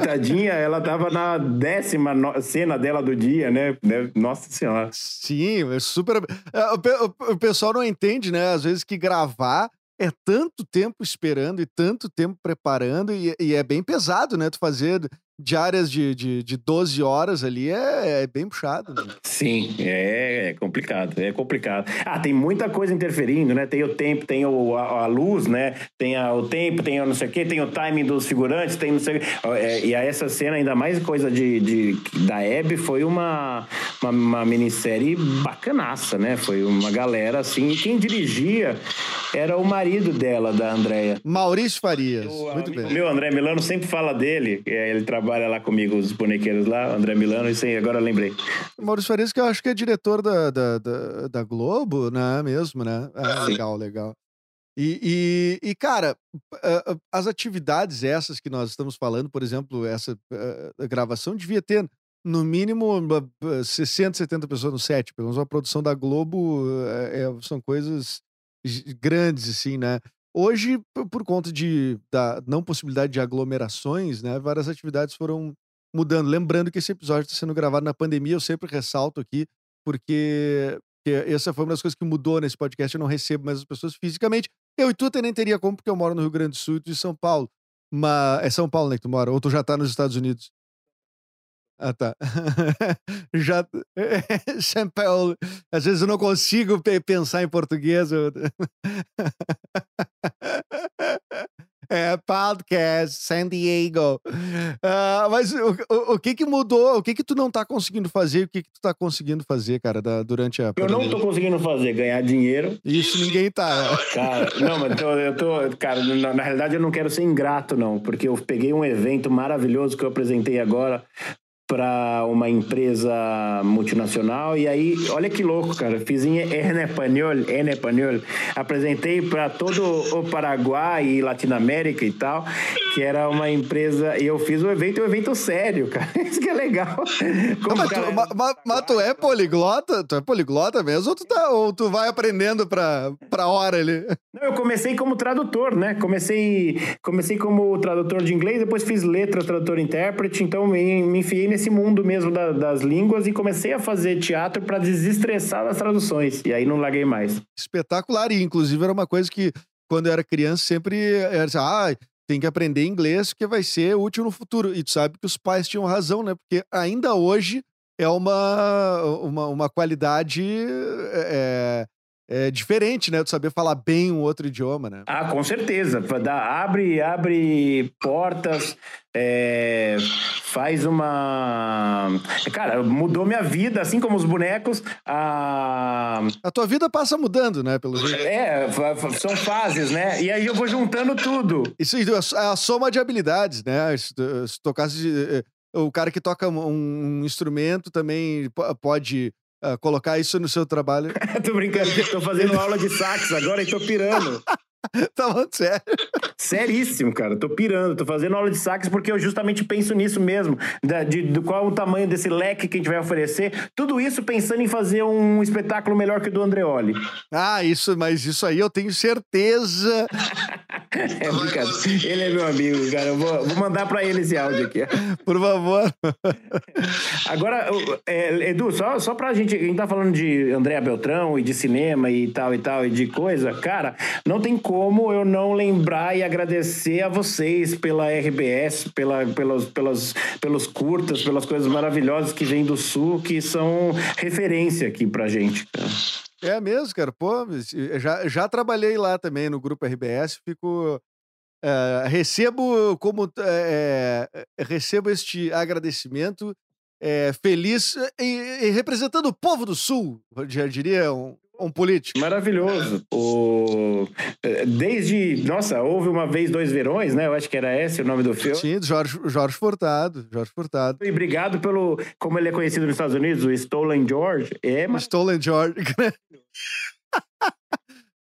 Tadinha, ela tava na décima cena dela do dia, né? Nossa Senhora. Sim, é super. É, o pessoal não entende, né? Às vezes que gravar é tanto tempo esperando e tanto tempo preparando, e, e é bem pesado, né? Tu fazer diárias de, de, de 12 horas ali é, é bem puxado. Né? Sim, é, é, complicado, é complicado. Ah, tem muita coisa interferindo, né? Tem o tempo, tem o, a, a luz, né? Tem a, o tempo, tem o não sei o quê, tem o timing dos figurantes, tem não sei é, E aí essa cena, ainda mais coisa de, de da Hebe, foi uma, uma, uma minissérie bacanaça, né? Foi uma galera, assim, e quem dirigia era o marido dela, da Andréia. Maurício Farias. O Muito bem. meu, André Milano, sempre fala dele. é, Ele trabalha lá comigo, os bonequeiros lá, André Milano, e sim, agora eu lembrei. Maurício Farias, que eu acho que é diretor da, da, da, da Globo, né? Mesmo, né? Ah, Sim. legal, legal. E, e, e, cara, as atividades essas que nós estamos falando, por exemplo, essa gravação devia ter no mínimo ah, ah, 60, 70 pessoas no set. Pelo menos a produção da Globo ah, é- são coisas grandes, assim, né? Hoje, por conta de, da não possibilidade de aglomerações, né? Várias atividades foram mudando. Lembrando que esse episódio está sendo gravado na pandemia, eu sempre ressalto aqui, porque, essa foi uma das coisas que mudou nesse podcast. Eu não recebo mais as pessoas fisicamente. Eu e tu até nem teria como, porque eu moro no Rio Grande do Sul e tu em São Paulo. Mas é São Paulo, né, que tu mora? Ou tu já tá nos Estados Unidos? Ah, tá. já. São Paulo. Às vezes eu não consigo pe- pensar em português. eu- É, podcast, San Diego. Ah, mas o, o, o que que mudou? O que que tu não tá conseguindo fazer? O que que tu tá conseguindo fazer, cara, da- durante a Eu não tô conseguindo fazer, ganhar dinheiro. Isso ninguém tá. Cara, não, mas tô- eu tô. Cara, na, na realidade eu não quero ser ingrato, não, porque eu peguei um evento maravilhoso que eu apresentei agora para uma empresa multinacional e aí, olha que louco, cara, fiz em, espanhol, em espanhol, apresentei para todo o Paraguai e Latinoamérica e tal, que era uma empresa e eu fiz o evento, um evento sério, cara, isso que é legal. Como, Mas cara, tu, ma- ma- mas tu é poliglota? Tu é poliglota mesmo? Ou tu, tá, ou tu vai aprendendo pra, pra hora ali? Não, eu comecei como tradutor, né? Comecei, comecei como tradutor de inglês, depois fiz letras, tradutor intérprete, então me, me enfiei nesse mundo mesmo da- das línguas e comecei a fazer teatro para desestressar das traduções. E aí não larguei mais. Espetacular. E, inclusive, era uma coisa que, quando eu era criança, sempre era assim, ah, tem que aprender inglês porque vai ser útil no futuro. E tu sabe que os pais tinham razão, né? Porque ainda hoje é uma, uma, uma qualidade é, é diferente, né? Tu saber falar bem um outro idioma, né? Ah, com certeza. Dá- abre, abre portas, é, faz uma. Cara, mudou minha vida, assim como os bonecos. A... A tua vida passa mudando, né? Pelo jeito. É, são fases, né? E aí eu vou juntando tudo. Isso é a soma de habilidades, né? Se, tocasse. de- eh, O cara que toca um, um instrumento também po- pode ah, colocar isso no seu trabalho. tô brincando, tô fazendo aula de sax agora e tô pirando. tá falando sério. Seríssimo, cara. Tô pirando, tô fazendo aula de sax porque eu justamente penso nisso mesmo. Da, de, do qual o tamanho desse leque que a gente vai oferecer. Tudo isso pensando em fazer um espetáculo melhor que o do Andreoli. Ah, isso, mas isso aí eu tenho certeza. É brincadeira. Ele é meu amigo, cara. Eu vou, vou mandar pra ele esse áudio aqui. Por favor. Agora, é, Edu, só, só pra gente. A gente tá falando de Andréa Beltrão e de cinema e tal e tal e de coisa. Cara, não tem como eu não lembrar e agradecer a vocês pela RBS, pela, pelos, pelos, pelos curtas, pelas coisas maravilhosas que vêm do Sul, que são referência aqui pra gente. É mesmo, cara. Pô, eu já, já trabalhei lá também no grupo RBS, fico. eh, recebo como eh, eh, recebo este agradecimento eh, feliz e, e representando o povo do Sul, já diria um, um político. Maravilhoso. O, desde. Nossa, houve uma vez dois verões, né? Eu acho que era esse o nome do filme. Sim, Jorge, Jorge Furtado. Jorge Furtado. E obrigado pelo, como ele é conhecido nos Estados Unidos, o Stolen George. É, mas Stolen George.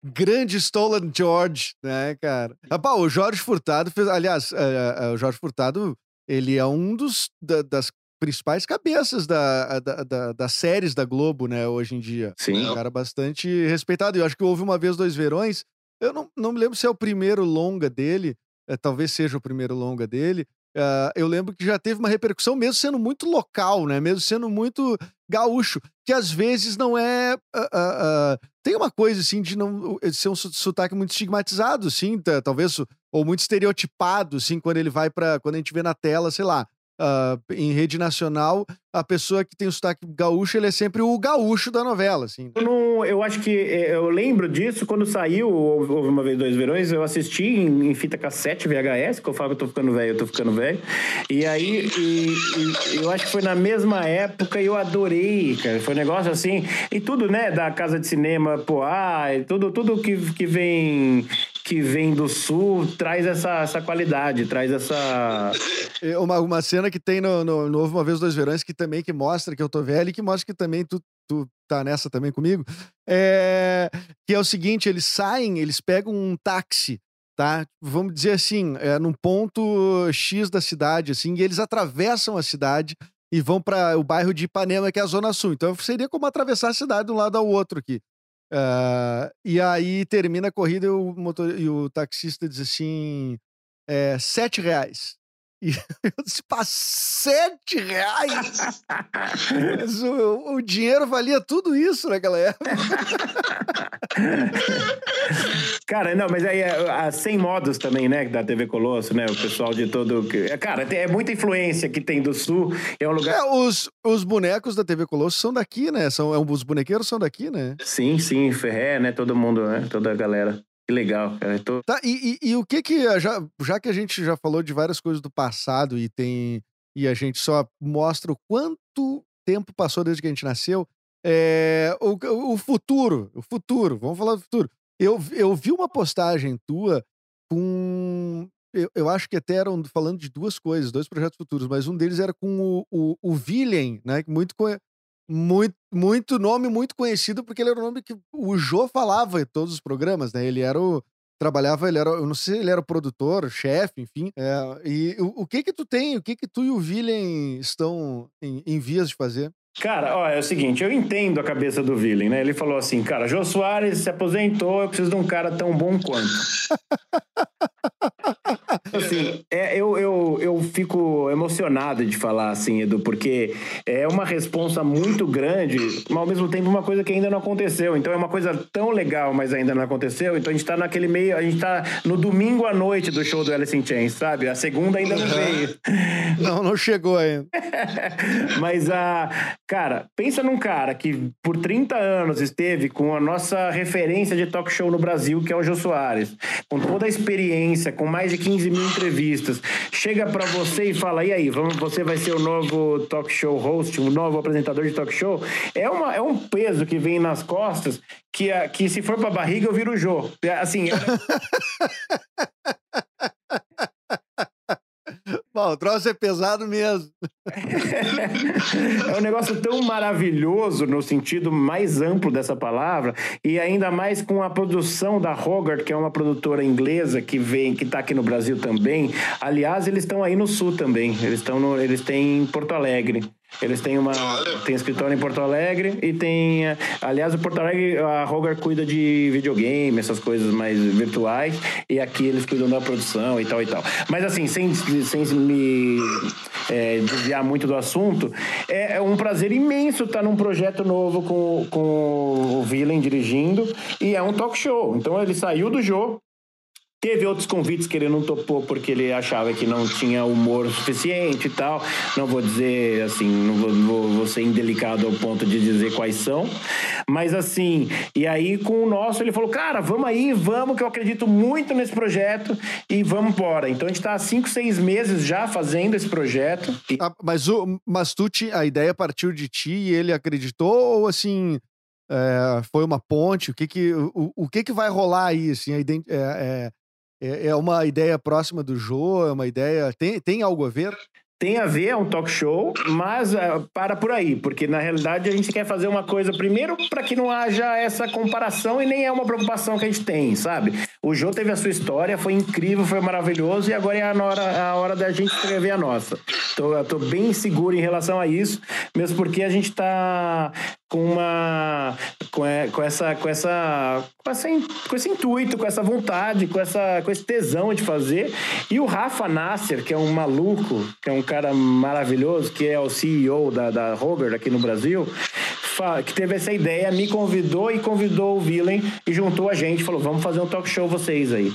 Grande Stolen George, né, cara? Ah, pá, o Jorge Furtado fez. Aliás, eh, eh, o Jorge Furtado, ele é um dos da- das principais cabeças da, da- da- das séries da Globo, né, hoje em dia. Sim. Um cara bastante respeitado. E eu acho que houve uma vez dois verões. Eu não, não me lembro se é o primeiro longa dele, eh, talvez seja o primeiro longa dele. ah, eu lembro que já teve uma repercussão, mesmo sendo muito local, né? Mesmo sendo muito gaúcho, que às vezes não é. ah, ah, tem uma coisa assim de não de ser um so- sotaque muito estigmatizado, tá- talvez, ou muito estereotipado, assim, quando ele vai para Quando a gente vê na tela, sei lá. Uh, em rede nacional, a pessoa que tem o sotaque gaúcho, ele é sempre o gaúcho da novela, assim. Eu, não, eu acho que é, eu lembro disso quando saiu Houve uma vez dois verões, eu assisti em, em fita cassete VHS, que eu falo que eu tô ficando velho, eu tô ficando velho. E aí, e, e, eu acho que foi na mesma época e eu adorei, cara. Foi um negócio assim, e tudo, né, da casa de cinema, pô, ah, tudo, tudo que, que vem que vem do sul traz essa, essa qualidade, traz essa. É uma, uma cena que tem no, no, no Uma Vez Dois Verões que também que mostra que eu tô velho e que mostra que também tu, tu tá nessa também comigo. É, que é o seguinte: eles saem, eles pegam um táxi, tá? Vamos dizer assim, é, num ponto X da cidade, assim, e eles atravessam a cidade e vão para o bairro de Ipanema, que é a Zona Sul. Então seria como atravessar a cidade de um lado ao outro aqui. Uh, e aí termina a corrida e o, motor, e o taxista diz assim: é, sete reais. E eu disse, pá, sete reais? o, o, dinheiro valia tudo isso naquela época. Cara, não, mas aí a 100 modos também, né, da TV Colosso, né, o pessoal de todo... Cara, é muita influência que tem do Sul, é um lugar... É, os, os bonecos da TV Colosso são daqui, né, são, é os bonequeiros são daqui, né? Sim, sim, Ferré, né, todo mundo, né, toda a galera. Que legal, cara. Tô... Tá, e, e, e, o que que, já, já que a gente já falou de várias coisas do passado e tem, e a gente só mostra o quanto tempo passou desde que a gente nasceu, é, o, o futuro, o futuro, vamos falar do futuro. Eu, eu vi uma postagem tua com. Eu, eu acho que até eram falando de duas coisas, dois projetos futuros, mas um deles era com o, o, o Villain, né? Muito, muito, muito nome muito conhecido, porque ele era o nome que o Jô falava em todos os programas, né? Ele era o. Trabalhava, ele era. Eu não sei se ele era o produtor, chefe, enfim. É, e o, o, que que tu tem? O que que tu e o Villain estão em, em vias de fazer? Cara, ó, é o seguinte, eu entendo a cabeça do Villain, né? Ele falou assim, cara, Jô Soares se aposentou, eu preciso de um cara tão bom quanto. assim, é, eu, eu, eu fico emocionado de falar assim, Edu, porque é uma responsa muito grande, mas ao mesmo tempo uma coisa que ainda não aconteceu. Então é uma coisa tão legal, mas ainda não aconteceu. Então a gente tá naquele meio, a gente tá no domingo à noite do show do Alice in Chains, sabe? A segunda ainda não veio. Não, não chegou ainda. mas a, cara, pensa num cara que por 30 anos esteve com a nossa referência de talk show no Brasil, que é o Jô Soares, com toda a experiência, com mais de 15 mil entrevistas, chega para você e fala: e aí, vamos, você vai ser o novo talk show host, o novo apresentador de talk show? É, uma, é um peso que vem nas costas que, que se for pra barriga eu viro o Jô. É, assim. É... Bom, o troço é pesado mesmo. É um negócio tão maravilhoso no sentido mais amplo dessa palavra e ainda mais com a produção da Hogarth, que é uma produtora inglesa que vem, que está aqui no Brasil também. Aliás, eles estão aí no Sul também. Eles estão, eles têm em Porto Alegre. Eles têm uma tem escritório em Porto Alegre e tem, aliás, o Porto Alegre a Roger cuida de videogame, essas coisas mais virtuais e aqui eles cuidam da produção e tal e tal. Mas assim, sem, sem me é, desviar muito do assunto, é, é um prazer imenso estar num projeto novo com, com o Villain dirigindo e é um talk show. Então ele saiu do jogo Teve outros convites que ele não topou porque ele achava que não tinha humor suficiente e tal. Não vou dizer assim, não vou, vou, vou, ser indelicado ao ponto de dizer quais são. Mas assim, e aí com o nosso ele falou: cara, vamos aí, vamos, que eu acredito muito nesse projeto e vamos embora. Então a gente está há cinco, seis meses já fazendo esse projeto. E... Ah, mas, o, mas tu, a ideia partiu de ti e ele acreditou ou assim. É, foi uma ponte? O que que, o, o que que vai rolar aí? Assim, a é, é é, é uma ideia próxima do Jô? É uma ideia. Tem, tem algo a ver? tem a ver, é um talk show, mas uh, para por aí, porque na realidade a gente quer fazer uma coisa primeiro para que não haja essa comparação e nem é uma preocupação que a gente tem, sabe? O Jô teve a sua história, foi incrível, foi maravilhoso e agora é a hora, a hora da gente escrever a nossa. Tô, eu tô bem seguro em relação a isso, mesmo porque a gente tá com uma com, com essa com essa com essa com esse intuito, com essa vontade, com essa com esse tesão de fazer. E o Rafa Nasser, que é um maluco, que é um cara maravilhoso, que é o CEO da da Roger aqui no Brasil, que teve essa ideia, me convidou e convidou o Villain e juntou a gente, falou: "Vamos fazer um talk show vocês aí".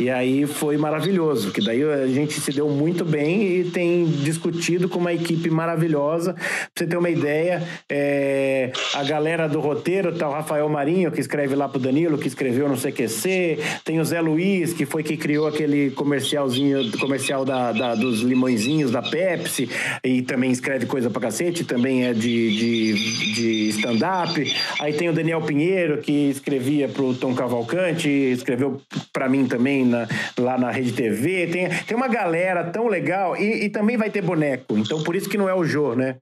E aí foi maravilhoso, que daí a gente se deu muito bem e tem discutido com uma equipe maravilhosa. Pra você ter uma ideia, é, a galera do roteiro tá o Rafael Marinho, que escreve lá pro Danilo, que escreveu no CQC, tem o Zé Luiz, que foi que criou aquele comercialzinho, comercial da, da dos limõezinhos da Pepsi, e também escreve coisa pra cacete, também é de, de, de stand-up. Aí tem o Daniel Pinheiro, que escrevia pro Tom Cavalcante, escreveu para mim também na, lá na Rede TV. Tem, tem uma galera tão legal e, e também vai ter boneco. Então por isso que não é o Jô, né?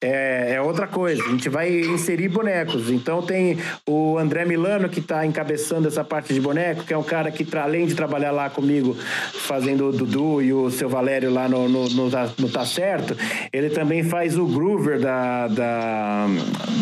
É, é, outra coisa. A gente vai inserir bonecos. Então tem o André Milano que está encabeçando essa parte de boneco, que é um cara que, além de trabalhar lá comigo, fazendo o Dudu e o seu Valério lá no, no, no, tá, no Tá Certo, ele também faz o Groover da, da,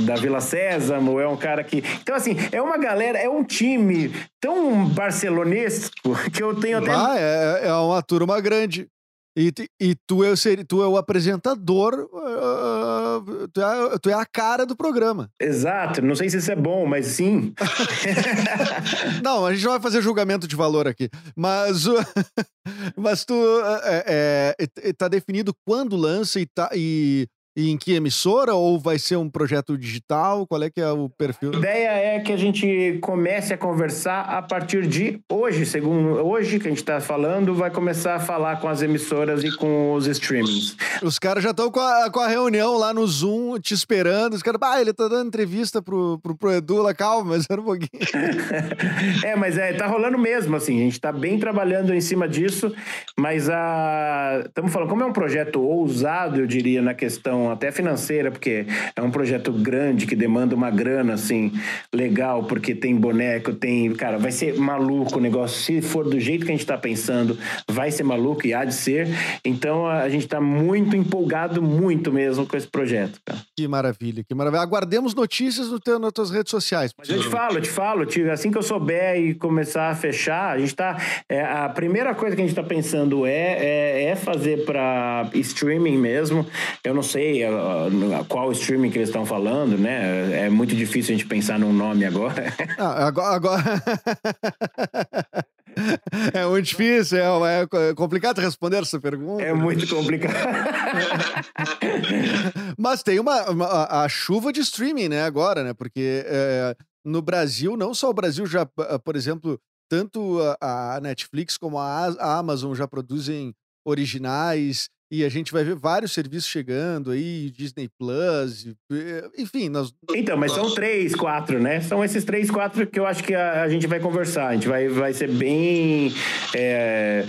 da Vila Sésamo. É um cara que. Então, assim, é uma galera, é um time tão barcelonesco que eu tenho até. Ah, é, é uma turma grande. E, e tu, é, tu é o apresentador, uh, tu, é, tu é a cara do programa. Exato, não sei se isso é bom, mas sim. não, a gente não vai fazer julgamento de valor aqui. Mas, mas tu é, é, tá definido quando lança e, tá, e e em que emissora ou vai ser um projeto digital? Qual é que é o perfil? A ideia é que a gente comece a conversar a partir de hoje, segundo hoje que a gente está falando, vai começar a falar com as emissoras e com os streamings. Os caras já estão com a, com a reunião lá no Zoom te esperando. Os caras, ah, ele tá dando entrevista pro, pro, pro Edu lá, calma, mas era um pouquinho. é, mas é, tá rolando mesmo, assim, a gente tá bem trabalhando em cima disso, mas a. Estamos falando, como é um projeto ousado, eu diria, na questão até financeira, porque é um projeto grande que demanda uma grana, assim, legal, porque tem boneco, tem. Cara, vai ser maluco o negócio. Se for do jeito que a gente está pensando, vai ser maluco e há de ser. Então a gente está muito empolgado, muito mesmo com esse projeto, cara. Que maravilha, que maravilha. Aguardemos notícias no teu, nas tuas redes sociais. Mas eu te falo, eu te falo, assim que eu souber e começar a fechar, a gente tá. É, a primeira coisa que a gente está pensando é, é, é fazer para streaming mesmo. Eu não sei sei a, a, qual streaming que eles estão falando, né? É muito difícil a gente pensar num nome agora. Ah, agora. agora... É muito difícil, é, é, complicado responder essa pergunta. É muito complicado. Mas tem uma, uma, a chuva de streaming, né, agora, né? Porque é, no Brasil, não só o Brasil já, por exemplo, tanto a, a Netflix como a, a Amazon já produzem originais e a gente vai ver vários serviços chegando aí, Disney Plus, enfim. Nós... Então, mas são três, quatro, né? São esses três, quatro que eu acho que a, a gente vai conversar. A gente vai, vai ser bem. É,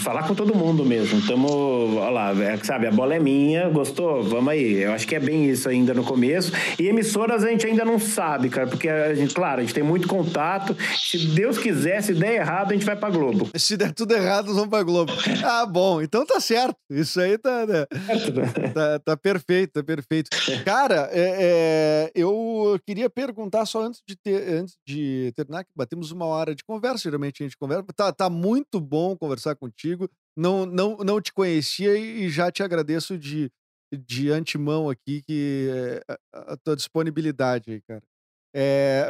falar com todo mundo mesmo. Tamo, olha lá, é, sabe, a bola é minha, gostou? Vamos aí. Eu acho que é bem isso ainda no começo. E emissoras a gente ainda não sabe, cara, porque a gente, claro, a gente tem muito contato. Se Deus quiser, se der errado, a gente vai pra Globo. Se der tudo errado, nós vamos pra Globo. Ah, bom, então tá certo. Isso aí tá, né? tá, tá, perfeito, tá perfeito. Cara, é, é, eu queria perguntar só antes de, ter, antes de terminar, que batemos uma hora de conversa, geralmente a gente conversa. Tá, tá muito bom conversar contigo. Não, não, não te conhecia e já te agradeço de, de antemão aqui que é, a, a tua disponibilidade aí, cara. É,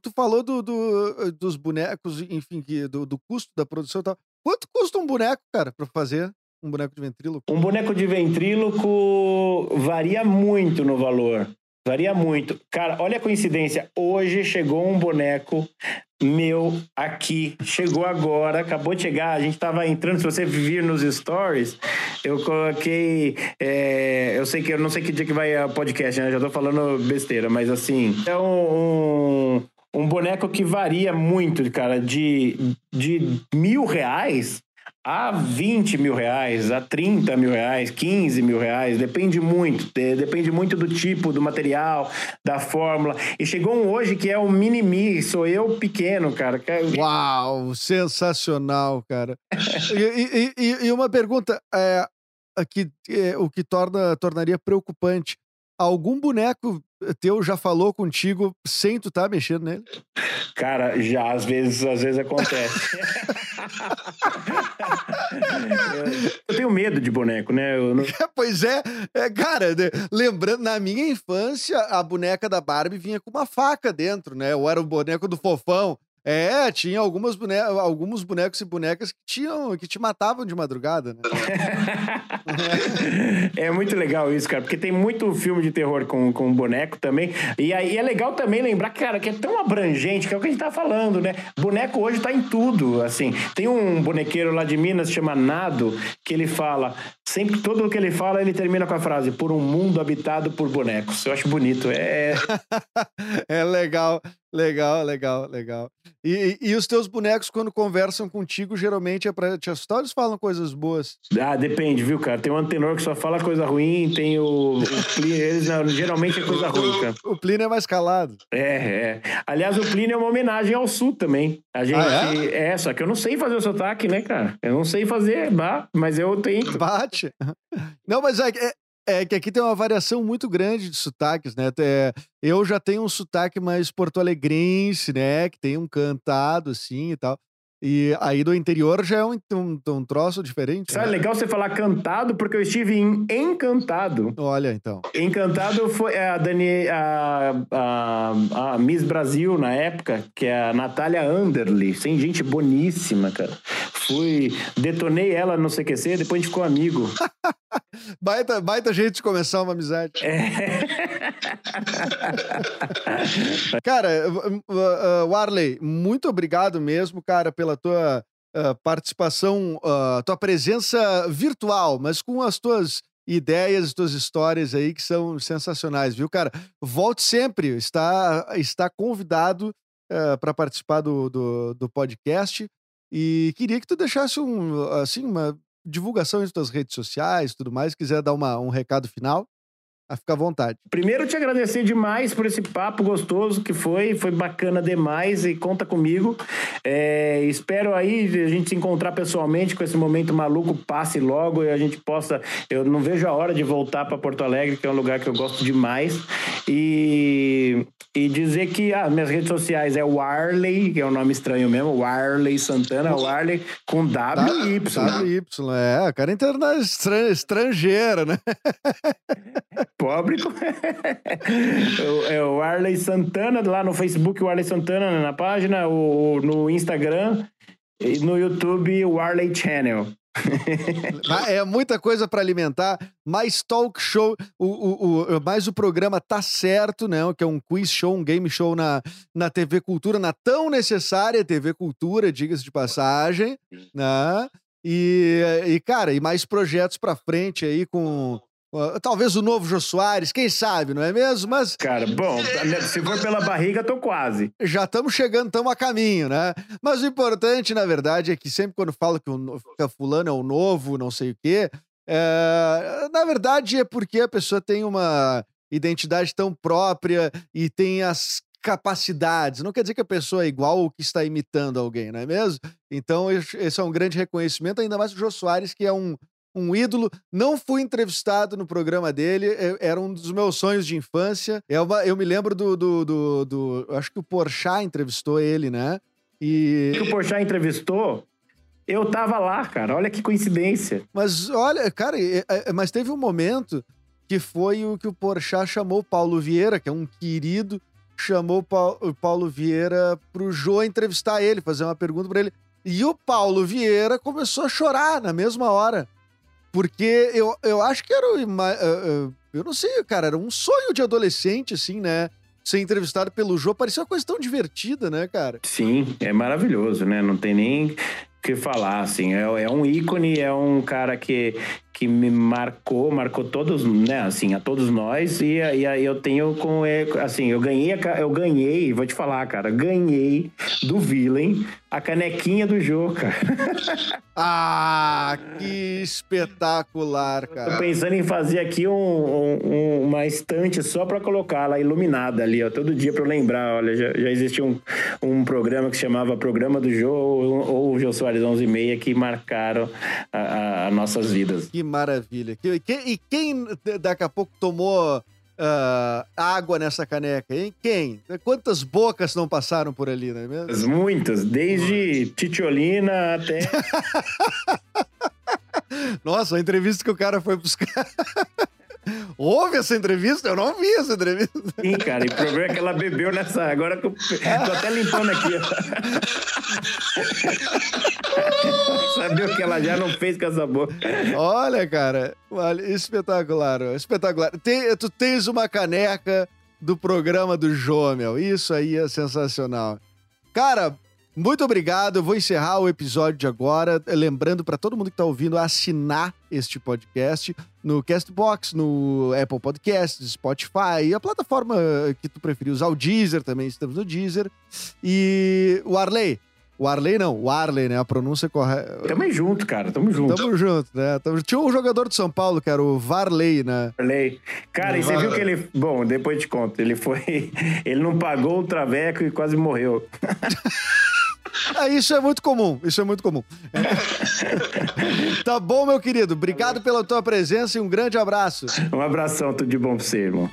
tu falou do, do, dos bonecos, enfim, do, do custo da produção e tal. Quanto custa um boneco, cara, pra fazer? Um boneco de ventríloco? Um boneco de ventríloco varia muito no valor. Varia muito. Cara, olha a coincidência. Hoje chegou um boneco meu aqui. Chegou agora, acabou de chegar. A gente tava entrando. Se você vir nos stories, eu coloquei. É, eu sei que eu não sei que dia que vai o podcast, né? Já tô falando besteira, mas assim. É um, um, um boneco que varia muito, cara, de, de mil reais a 20 mil reais, a 30 mil reais, 15 mil reais, depende muito, depende muito do tipo, do material, da fórmula. E chegou um hoje que é o mini-mi, sou eu pequeno, cara. É Uau, sensacional, cara. e, e, e, uma pergunta, é, aqui, é, o que torna, tornaria preocupante, algum boneco teu já falou contigo sem tu tá mexendo nele? Cara, já às vezes, às vezes acontece. eu tenho medo de boneco, né? Não... pois é, é, cara, né, lembrando, na minha infância, a boneca da Barbie vinha com uma faca dentro, né? Ou era o boneco do fofão. É, tinha algumas bone... alguns bonecos e bonecas que tinham que te matavam de madrugada, né? é muito legal isso, cara, porque tem muito filme de terror com, com boneco também. E aí é legal também lembrar, cara, que é tão abrangente, que é o que a gente tá falando, né? Boneco hoje tá em tudo, assim. Tem um bonequeiro lá de Minas, chama Nado, que ele fala, sempre todo o que ele fala, ele termina com a frase, por um mundo habitado por bonecos. Eu acho bonito. É, é legal. Legal, legal, legal. E, e, os teus bonecos, quando conversam contigo, geralmente é pra te assustar ou eles falam coisas boas? Ah, depende, viu, cara? Tem um antenor que só fala coisa ruim, tem o, o Plínio, eles não, geralmente é coisa ruim, cara. O Plínio é mais calado. É, é. Aliás, o Plínio é uma homenagem ao Sul também. A gente. Ah, é? é? só que eu não sei fazer o sotaque, né, cara? Eu não sei fazer, bah, mas eu tento. Bate. Não, mas é, é que aqui tem uma variação muito grande de sotaques, né? Eu já tenho um sotaque mais porto-alegrense, né? Que tem um cantado assim e tal. E aí do interior já é um, um, um troço diferente. Sabe, né? legal você falar cantado, porque eu estive em Encantado. Olha, então. Encantado foi a Dani, a, a, a Miss Brasil na época, que é a Natália Anderly. Sem gente boníssima, cara. Fui, detonei ela no CQC, depois a gente ficou amigo. baita, baita jeito de começar uma amizade. É. cara, Warley, muito obrigado mesmo, cara, pela tua uh, participação, uh, tua presença virtual, mas com as tuas ideias, tuas histórias aí que são sensacionais, viu, cara? Volte sempre, está, está convidado uh, para participar do, do, do, podcast e queria que tu deixasse um, assim, uma divulgação em tuas redes sociais tudo mais, quiser dar uma, um recado final. A ficar à vontade. Primeiro, te agradecer demais por esse papo gostoso que foi. Foi bacana demais e conta comigo. É, espero aí a gente se encontrar pessoalmente com esse momento maluco passe logo e a gente possa. Eu não vejo a hora de voltar para Porto Alegre, que é um lugar que eu gosto demais. E, e dizer que ah, minhas redes sociais é Warley, que é um nome estranho mesmo, Warley Santana, Warley com W y é, cara interna estrangeira, né? Pobre. é o Arley Santana, lá no Facebook, o Arley Santana na página, o, no Instagram e no YouTube, o Arley Channel. é muita coisa para alimentar, mais talk show, o, o, o, mais o programa tá certo, né? Que é um quiz show, um game show na, na TV Cultura, na tão necessária TV Cultura, diga-se de passagem, né? E, e, cara, e mais projetos para frente aí com Talvez o novo Jô Soares, quem sabe, não é mesmo? Mas. Cara, bom, se for pela barriga, tô quase. Já estamos chegando, estamos a caminho, né? Mas o importante, na verdade, é que sempre quando falo que o que fulano é o novo, não sei o quê, é... na verdade é porque a pessoa tem uma identidade tão própria e tem as capacidades. Não quer dizer que a pessoa é igual ou que está imitando alguém, não é mesmo? Então, esse é um grande reconhecimento, ainda mais o Jô Soares, que é um um ídolo. Não fui entrevistado no programa dele, era um dos meus sonhos de infância. É uma, eu me lembro do, do, do, do, Acho que o Porchat entrevistou ele, né? E. Que o Porchat entrevistou? Eu tava lá, cara. Olha que coincidência. Mas olha, cara, mas teve um momento que foi o que o Porchat chamou o Paulo Vieira, que é um querido, chamou o Paulo Vieira pro Jô entrevistar ele, fazer uma pergunta para ele. E o Paulo Vieira começou a chorar na mesma hora. Porque eu, eu acho que era. Eu não sei, cara, era um sonho de adolescente, assim, né? Ser entrevistado pelo Jô parecia uma coisa tão divertida, né, cara? Sim, é maravilhoso, né? Não tem nem que falar, assim. É, é um ícone, é um cara que, que me marcou, marcou todos, né, assim, a todos nós, e, aí eu tenho com assim, eu ganhei, eu ganhei, vou te falar, cara, ganhei do Villain a canequinha do jogo, cara. ah, que espetacular, cara. Tô pensando em fazer aqui um, um, uma estante só para colocar ela iluminada ali, ó, todo dia para eu lembrar, olha, já, já existia um, um programa que se chamava Programa do Jô ou o Jô Soares 11 e meia que marcaram as nossas vidas. Que maravilha. E quem daqui a pouco tomou uh, água nessa caneca, hein? Quem? Quantas bocas não passaram por ali, não é mesmo? Muitas, desde Titiolina até. Nossa, a entrevista que o cara foi buscar. Houve essa entrevista? Eu não vi essa entrevista. Sim, cara, e o problema é que ela bebeu nessa. Agora que eu tô até limpando aqui. Sabia o que ela já não fez com essa boca. Olha, cara, espetacular, espetacular. Tem, tu tens uma caneca do programa do Jomel, isso aí é sensacional. Cara, muito obrigado. Eu vou encerrar o episódio de agora, lembrando para todo mundo que está ouvindo assinar este podcast no Castbox, no Apple Podcasts, Spotify, a plataforma que tu preferir usar, o Deezer também, estamos no Deezer. E o Arley, o Arley não, o Arley, né? A pronúncia correta. Tamo junto, cara, tamo junto. Tamo junto, né? Tamo... Tinha um jogador de São Paulo que era o Varley, né? Varley. Cara, e você viu que ele. Bom, depois te conto. Ele foi. Ele não pagou o traveco e quase morreu. Ah, isso é muito comum, isso é muito comum. tá bom, meu querido. Obrigado pela tua presença e um grande abraço. Um abração, tudo de bom pra você, irmão.